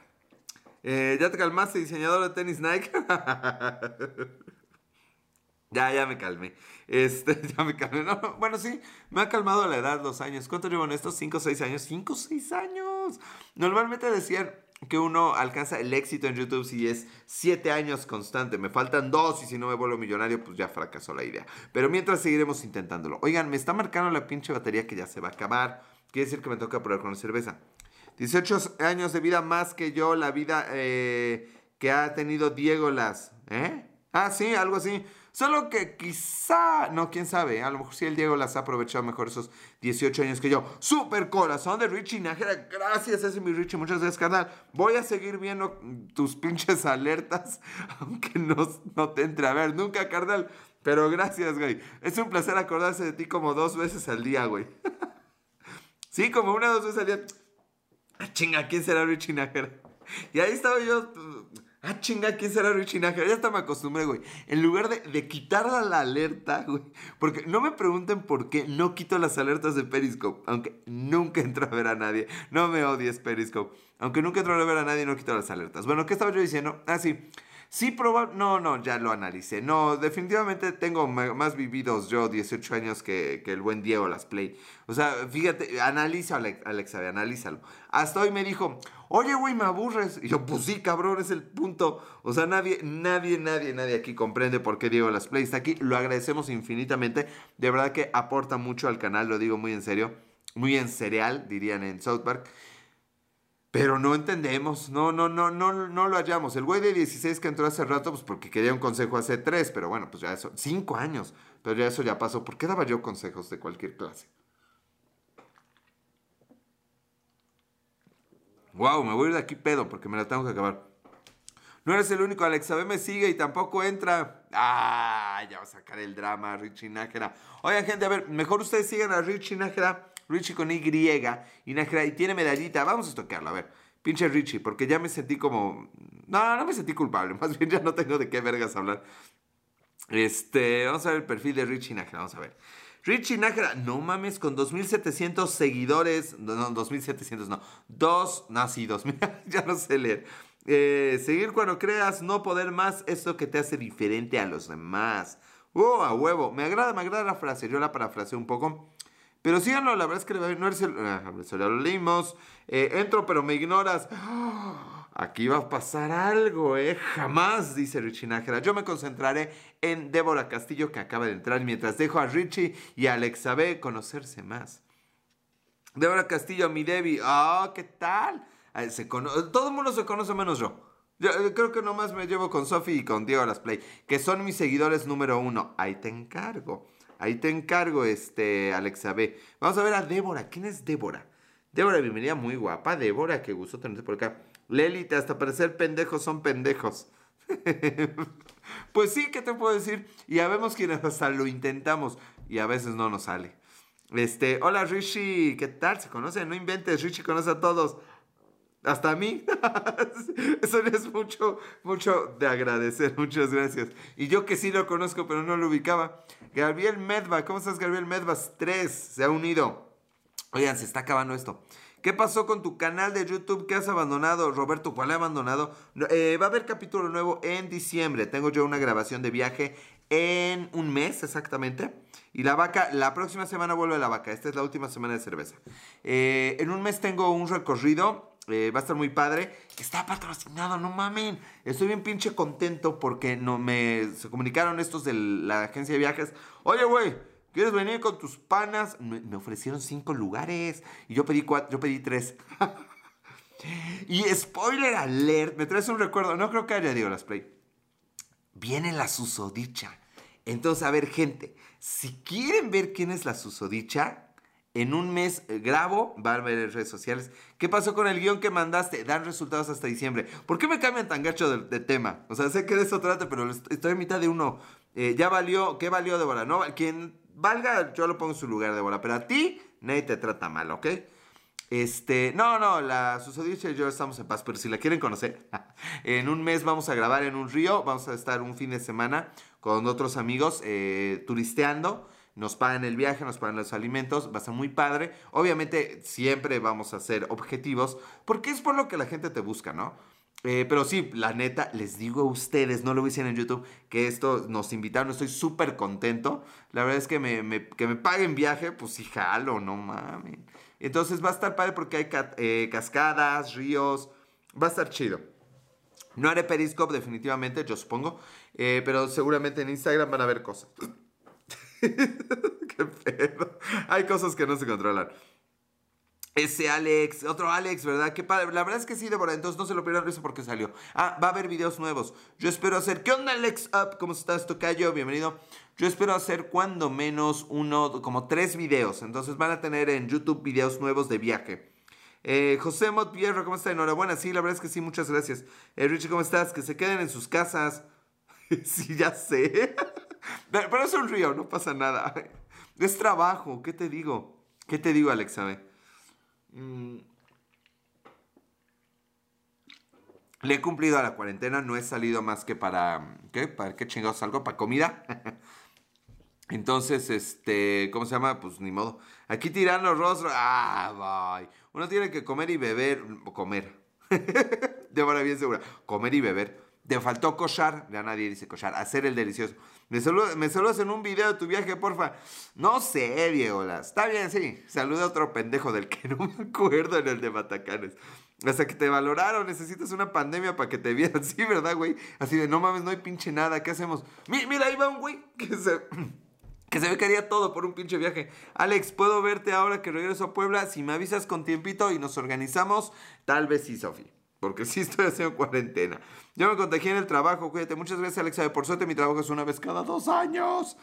eh, ¿Ya te calmaste, diseñador de tenis Nike? ya, ya me calmé. Este, ya me calmé. bueno, sí, me ha calmado la edad, dos años. ¿Cuánto llevo en estos? ¿Cinco seis años? ¿Cinco seis años? Normalmente decían que uno alcanza el éxito en YouTube si es siete años constante. Me faltan dos y si no me vuelvo millonario, pues ya fracasó la idea. Pero mientras seguiremos intentándolo. Oigan, me está marcando la pinche batería que ya se va a acabar. Quiere decir que me toca probar con la cerveza. 18 años de vida más que yo, la vida eh, que ha tenido Diego Las. ¿Eh? Ah, sí, algo así. Solo que quizá, no, quién sabe, a lo mejor sí el Diego las ha aprovechado mejor esos 18 años que yo. Super corazón de Richie Nájera, gracias, ese es mi Richie, muchas gracias, carnal. Voy a seguir viendo tus pinches alertas, aunque no, no te entre a ver nunca, carnal. Pero gracias, güey. Es un placer acordarse de ti como dos veces al día, güey. sí, como una o dos veces al día. Ah, chinga, ¿quién será Richie Nájera? Y ahí estaba yo, ah, chinga, ¿quién será Richie Nájera? Ya hasta me acostumbré, güey. En lugar de, de quitar la alerta, güey. Porque no me pregunten por qué no quito las alertas de Periscope. Aunque nunca entro a ver a nadie. No me odies, Periscope. Aunque nunca entro a ver a nadie, no quito las alertas. Bueno, ¿qué estaba yo diciendo? Ah, sí. Sí, probable. No, no, ya lo analicé. No, definitivamente tengo más vividos yo 18 años que, el buen Diego Las Play. O sea, fíjate, analiza, Alexa, analízalo. Hasta hoy me dijo, oye, güey, me aburres. Y yo, pues sí, cabrón, es el punto. O sea, nadie, nadie, nadie, nadie aquí comprende por qué Diego Las Play está aquí. Lo agradecemos infinitamente. De verdad que aporta mucho al canal, lo digo muy en serio. Muy en cereal, dirían en South Park. Pero no entendemos, no, no, no, no, no lo hallamos. El güey de 16 que entró hace rato, pues porque quería un consejo hace 3, pero bueno, pues ya eso, 5 años, pero ya eso ya pasó. ¿Por qué daba yo consejos de cualquier clase? Wow, me voy a ir de aquí pedo porque me la tengo que acabar. No eres el único, Alexa B me sigue y tampoco entra. Ah, ya va a sacar el drama, Richie Nájera. Oigan, gente, a ver, mejor ustedes sigan a Richie Nájera Richie con Y y Nájera y tiene medallita. Vamos a tocarlo, a ver. Pinche Richie, porque ya me sentí como... No, no me sentí culpable. Más bien ya no tengo de qué vergas hablar. Este, vamos a ver el perfil de Richie Nájera, vamos a ver. Richie Nájera, no mames, con 2700 seguidores, no, no 2700 no, dos, no, sí, 2000, ya no sé leer. Eh, seguir cuando creas, no poder más, eso que te hace diferente a los demás. Oh, a huevo, me agrada, me agrada la frase, yo la parafraseo un poco. Pero síganlo, la verdad es que no eres el... Ah, ya lo leímos. Eh, entro, pero me ignoras. Aquí va a pasar algo, ¿eh? Jamás, dice Richie Nájera. Yo me concentraré en Débora Castillo, que acaba de entrar, mientras dejo a Richie y a Alexa B conocerse más. Débora Castillo, mi Debbie. Ah, ¿qué tal? Se Todo el mundo se conoce menos yo. Yo eh, creo que nomás me llevo con Sophie y con Diego Las Play, que son mis seguidores número uno. Ahí te encargo. Ahí te encargo, este, Alexa B. Vamos a ver a Débora. ¿Quién es Débora? Débora, bienvenida, muy guapa. Débora, qué gusto tenerte por acá. Lelita, hasta parecer pendejos son pendejos. pues sí, ¿qué te puedo decir? Y ya vemos quienes hasta lo intentamos y a veces no nos sale. Este, hola Rishi, ¿qué tal? ¿Se conoce? No inventes, Rishi conoce a todos. Hasta a mí. Eso es mucho, mucho de agradecer. Muchas gracias. Y yo que sí lo conozco, pero no lo ubicaba. Gabriel Medva, ¿cómo estás, Gabriel Medvas? Tres, se ha unido. Oigan, se está acabando esto. ¿Qué pasó con tu canal de YouTube que has abandonado? Roberto, ¿cuál he abandonado? Eh, va a haber capítulo nuevo en diciembre. Tengo yo una grabación de viaje en un mes exactamente. Y la vaca, la próxima semana vuelve la vaca. Esta es la última semana de cerveza. Eh, en un mes tengo un recorrido. Eh, va a estar muy padre. Está patrocinado, no mamen. Estoy bien pinche contento porque no me se comunicaron estos de la agencia de viajes. Oye, güey ¿Quieres venir con tus panas? Me, ofrecieron cinco lugares y yo pedí cuatro, yo pedí tres. y spoiler alert, me traes un recuerdo, no creo que haya Diego las play. Viene la susodicha. Entonces, a ver, gente, si quieren ver quién es la susodicha, en un mes eh, grabo, van a ver en redes sociales. ¿Qué pasó con el guion que mandaste? Dan resultados hasta diciembre. ¿Por qué me cambian tan gacho de, tema? O sea, sé que de eso trata, pero estoy en mitad de uno. Eh, ya valió, ¿qué valió de bola? ¿No? Quien valga, yo lo pongo en su lugar de bola. Pero a ti, nadie te trata mal, ¿ok? Este, no, no, la susodicha y yo estamos en paz, pero si la quieren conocer, en un mes vamos a grabar en un río, vamos a estar un fin de semana con otros amigos eh, turisteando, nos pagan el viaje, nos pagan los alimentos, va a ser muy padre. Obviamente siempre vamos a ser objetivos, porque es por lo que la gente te busca, ¿no? Eh, pero sí, la neta, les digo a ustedes, no lo dicen en YouTube, que esto nos invitaron, estoy súper contento. La verdad es que me, que me paguen viaje, pues sí, jalo, no mames. Entonces va a estar padre porque hay eh, cascadas, ríos, va a estar chido. No haré Periscope definitivamente, yo supongo, eh, pero seguramente en Instagram van a ver cosas. Qué pedo. Hay cosas que no se controlan. Ese Alex, otro Alex, ¿verdad? Qué padre. La verdad es que sí, Débora. Entonces no se lo pierdan eso porque salió. Ah, va a haber videos nuevos. Yo espero hacer. ¿Qué onda, Alex? Up? ¿Cómo estás, Tocayo? Bienvenido. Yo espero hacer cuando menos uno, como tres videos. Entonces van a tener en YouTube videos nuevos de viaje. Eh, José Mot ¿cómo está? Enhorabuena. Sí, la verdad es que sí, muchas gracias. Eh, Richie, ¿cómo estás? Que se queden en sus casas. sí, ya sé. Pero es un río, no pasa nada. Es trabajo, ¿qué te digo? ¿Qué te digo, Alex? Mm. Le he cumplido a la cuarentena, no he salido más que para. ¿Qué? ¿Para qué chingados salgo? ¿Para comida? Entonces, este. ¿Cómo se llama? Pues ni modo. Aquí tirando rostro. Ah, bye. Uno tiene que comer y beber. Comer. De manera bien segura. Comer y beber. Te faltó cochar, ya nadie dice cochar, hacer el delicioso. Me, saludas, en un video de tu viaje, porfa. No sé, Diegolas. Está bien, sí. Saluda a otro pendejo del que no me acuerdo en el de Batacanes. Hasta que te valoraron, necesitas una pandemia para que te vieran. Sí, ¿verdad, güey? Así de, no mames, no hay pinche nada, ¿qué hacemos? mira, ahí va un güey que se... Que se ve que haría todo por un pinche viaje. Alex, ¿puedo verte ahora que regreso a Puebla? Si me avisas con tiempito y nos organizamos, tal vez sí, Sofi. Porque sí estoy haciendo cuarentena. Yo me contagié en el trabajo, cuídate. Muchas gracias, Alexa. Por suerte, mi trabajo es una vez cada dos años.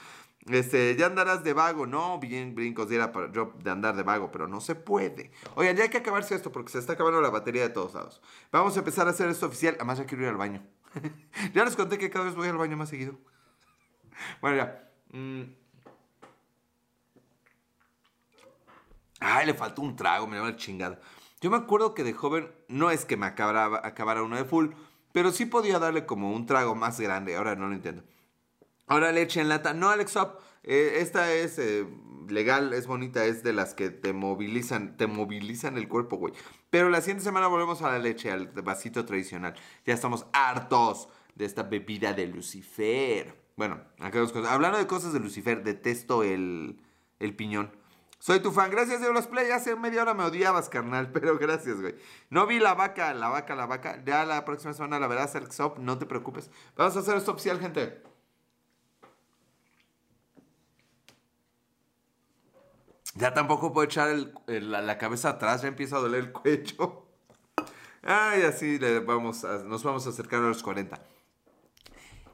Este, ya andarás de vago. No, bien brincos era para yo de andar de vago, pero no se puede. Oigan, ya hay que acabarse esto porque se está acabando la batería de todos lados. Vamos a empezar a hacer esto oficial. Además, ya quiero ir al baño. ya les conté que cada vez voy al baño más seguido. bueno, ya. Mm. Ay, le faltó un trago, me da la chingada. Yo me acuerdo que de joven no es que me acabara, acabara uno de full, pero sí podía darle como un trago más grande, ahora no lo entiendo. Ahora leche en lata. No, Alex Up. eh, esta es eh, legal, es bonita, es de las que te movilizan, te movilizan el cuerpo, güey. Pero la siguiente semana volvemos a la leche, al vasito tradicional. Ya estamos hartos de esta bebida de Lucifer. Bueno, acá dos cosas. Hablando de cosas de Lucifer, detesto el, el piñón. Soy tu fan. Gracias, Play. Hace media hora me odiabas, carnal. Pero gracias, güey. No vi la vaca, la vaca, la vaca. Ya la próxima semana la verás, Alex Up. No te preocupes. Vamos a hacer esto oficial, gente. Ya tampoco puedo echar el- el- la, cabeza atrás. Ya empieza a doler el cuello. Ay, así le vamos nos vamos a acercar a los 40.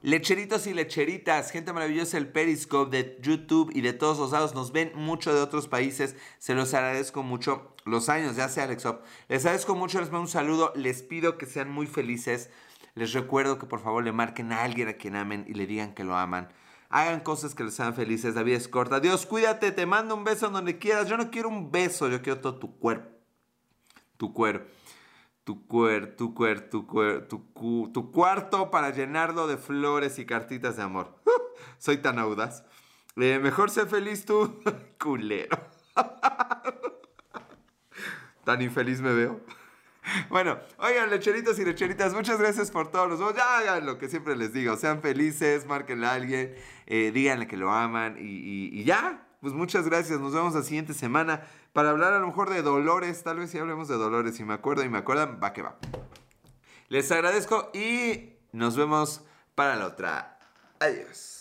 Lecheritos y lecheritas, gente maravillosa, el Periscope de YouTube y de todos los lados. Nos ven mucho de otros países. Se los agradezco mucho. Los años, ya sea Alex Up. Les agradezco mucho, les mando un saludo. Les pido que sean muy felices. Les recuerdo que por favor le marquen a alguien a quien amen y le digan que lo aman. Hagan cosas que les hagan felices. La vida es corta. Dios, cuídate, te mando un beso donde quieras. Yo no quiero un beso, yo quiero todo tu cuerpo. Tu cuerpo tu cuer, tu cuer, tu cuer, tu, cu- tu cuarto para llenarlo de flores y cartitas de amor. Soy tan audaz. Eh, mejor sé feliz tú, culero. tan infeliz me veo. Bueno, oigan, lecheritos y lecheritas, muchas gracias por todos los. Ya hagan lo que siempre les digo, sean felices, márquenle a alguien, eh, díganle que lo aman y- y ya. Pues muchas gracias, nos vemos la siguiente semana para hablar a lo mejor de dolores, tal vez si hablemos de dolores, si me acuerdo y me acuerdan, va que va. Les agradezco y nos vemos para la otra. Adiós.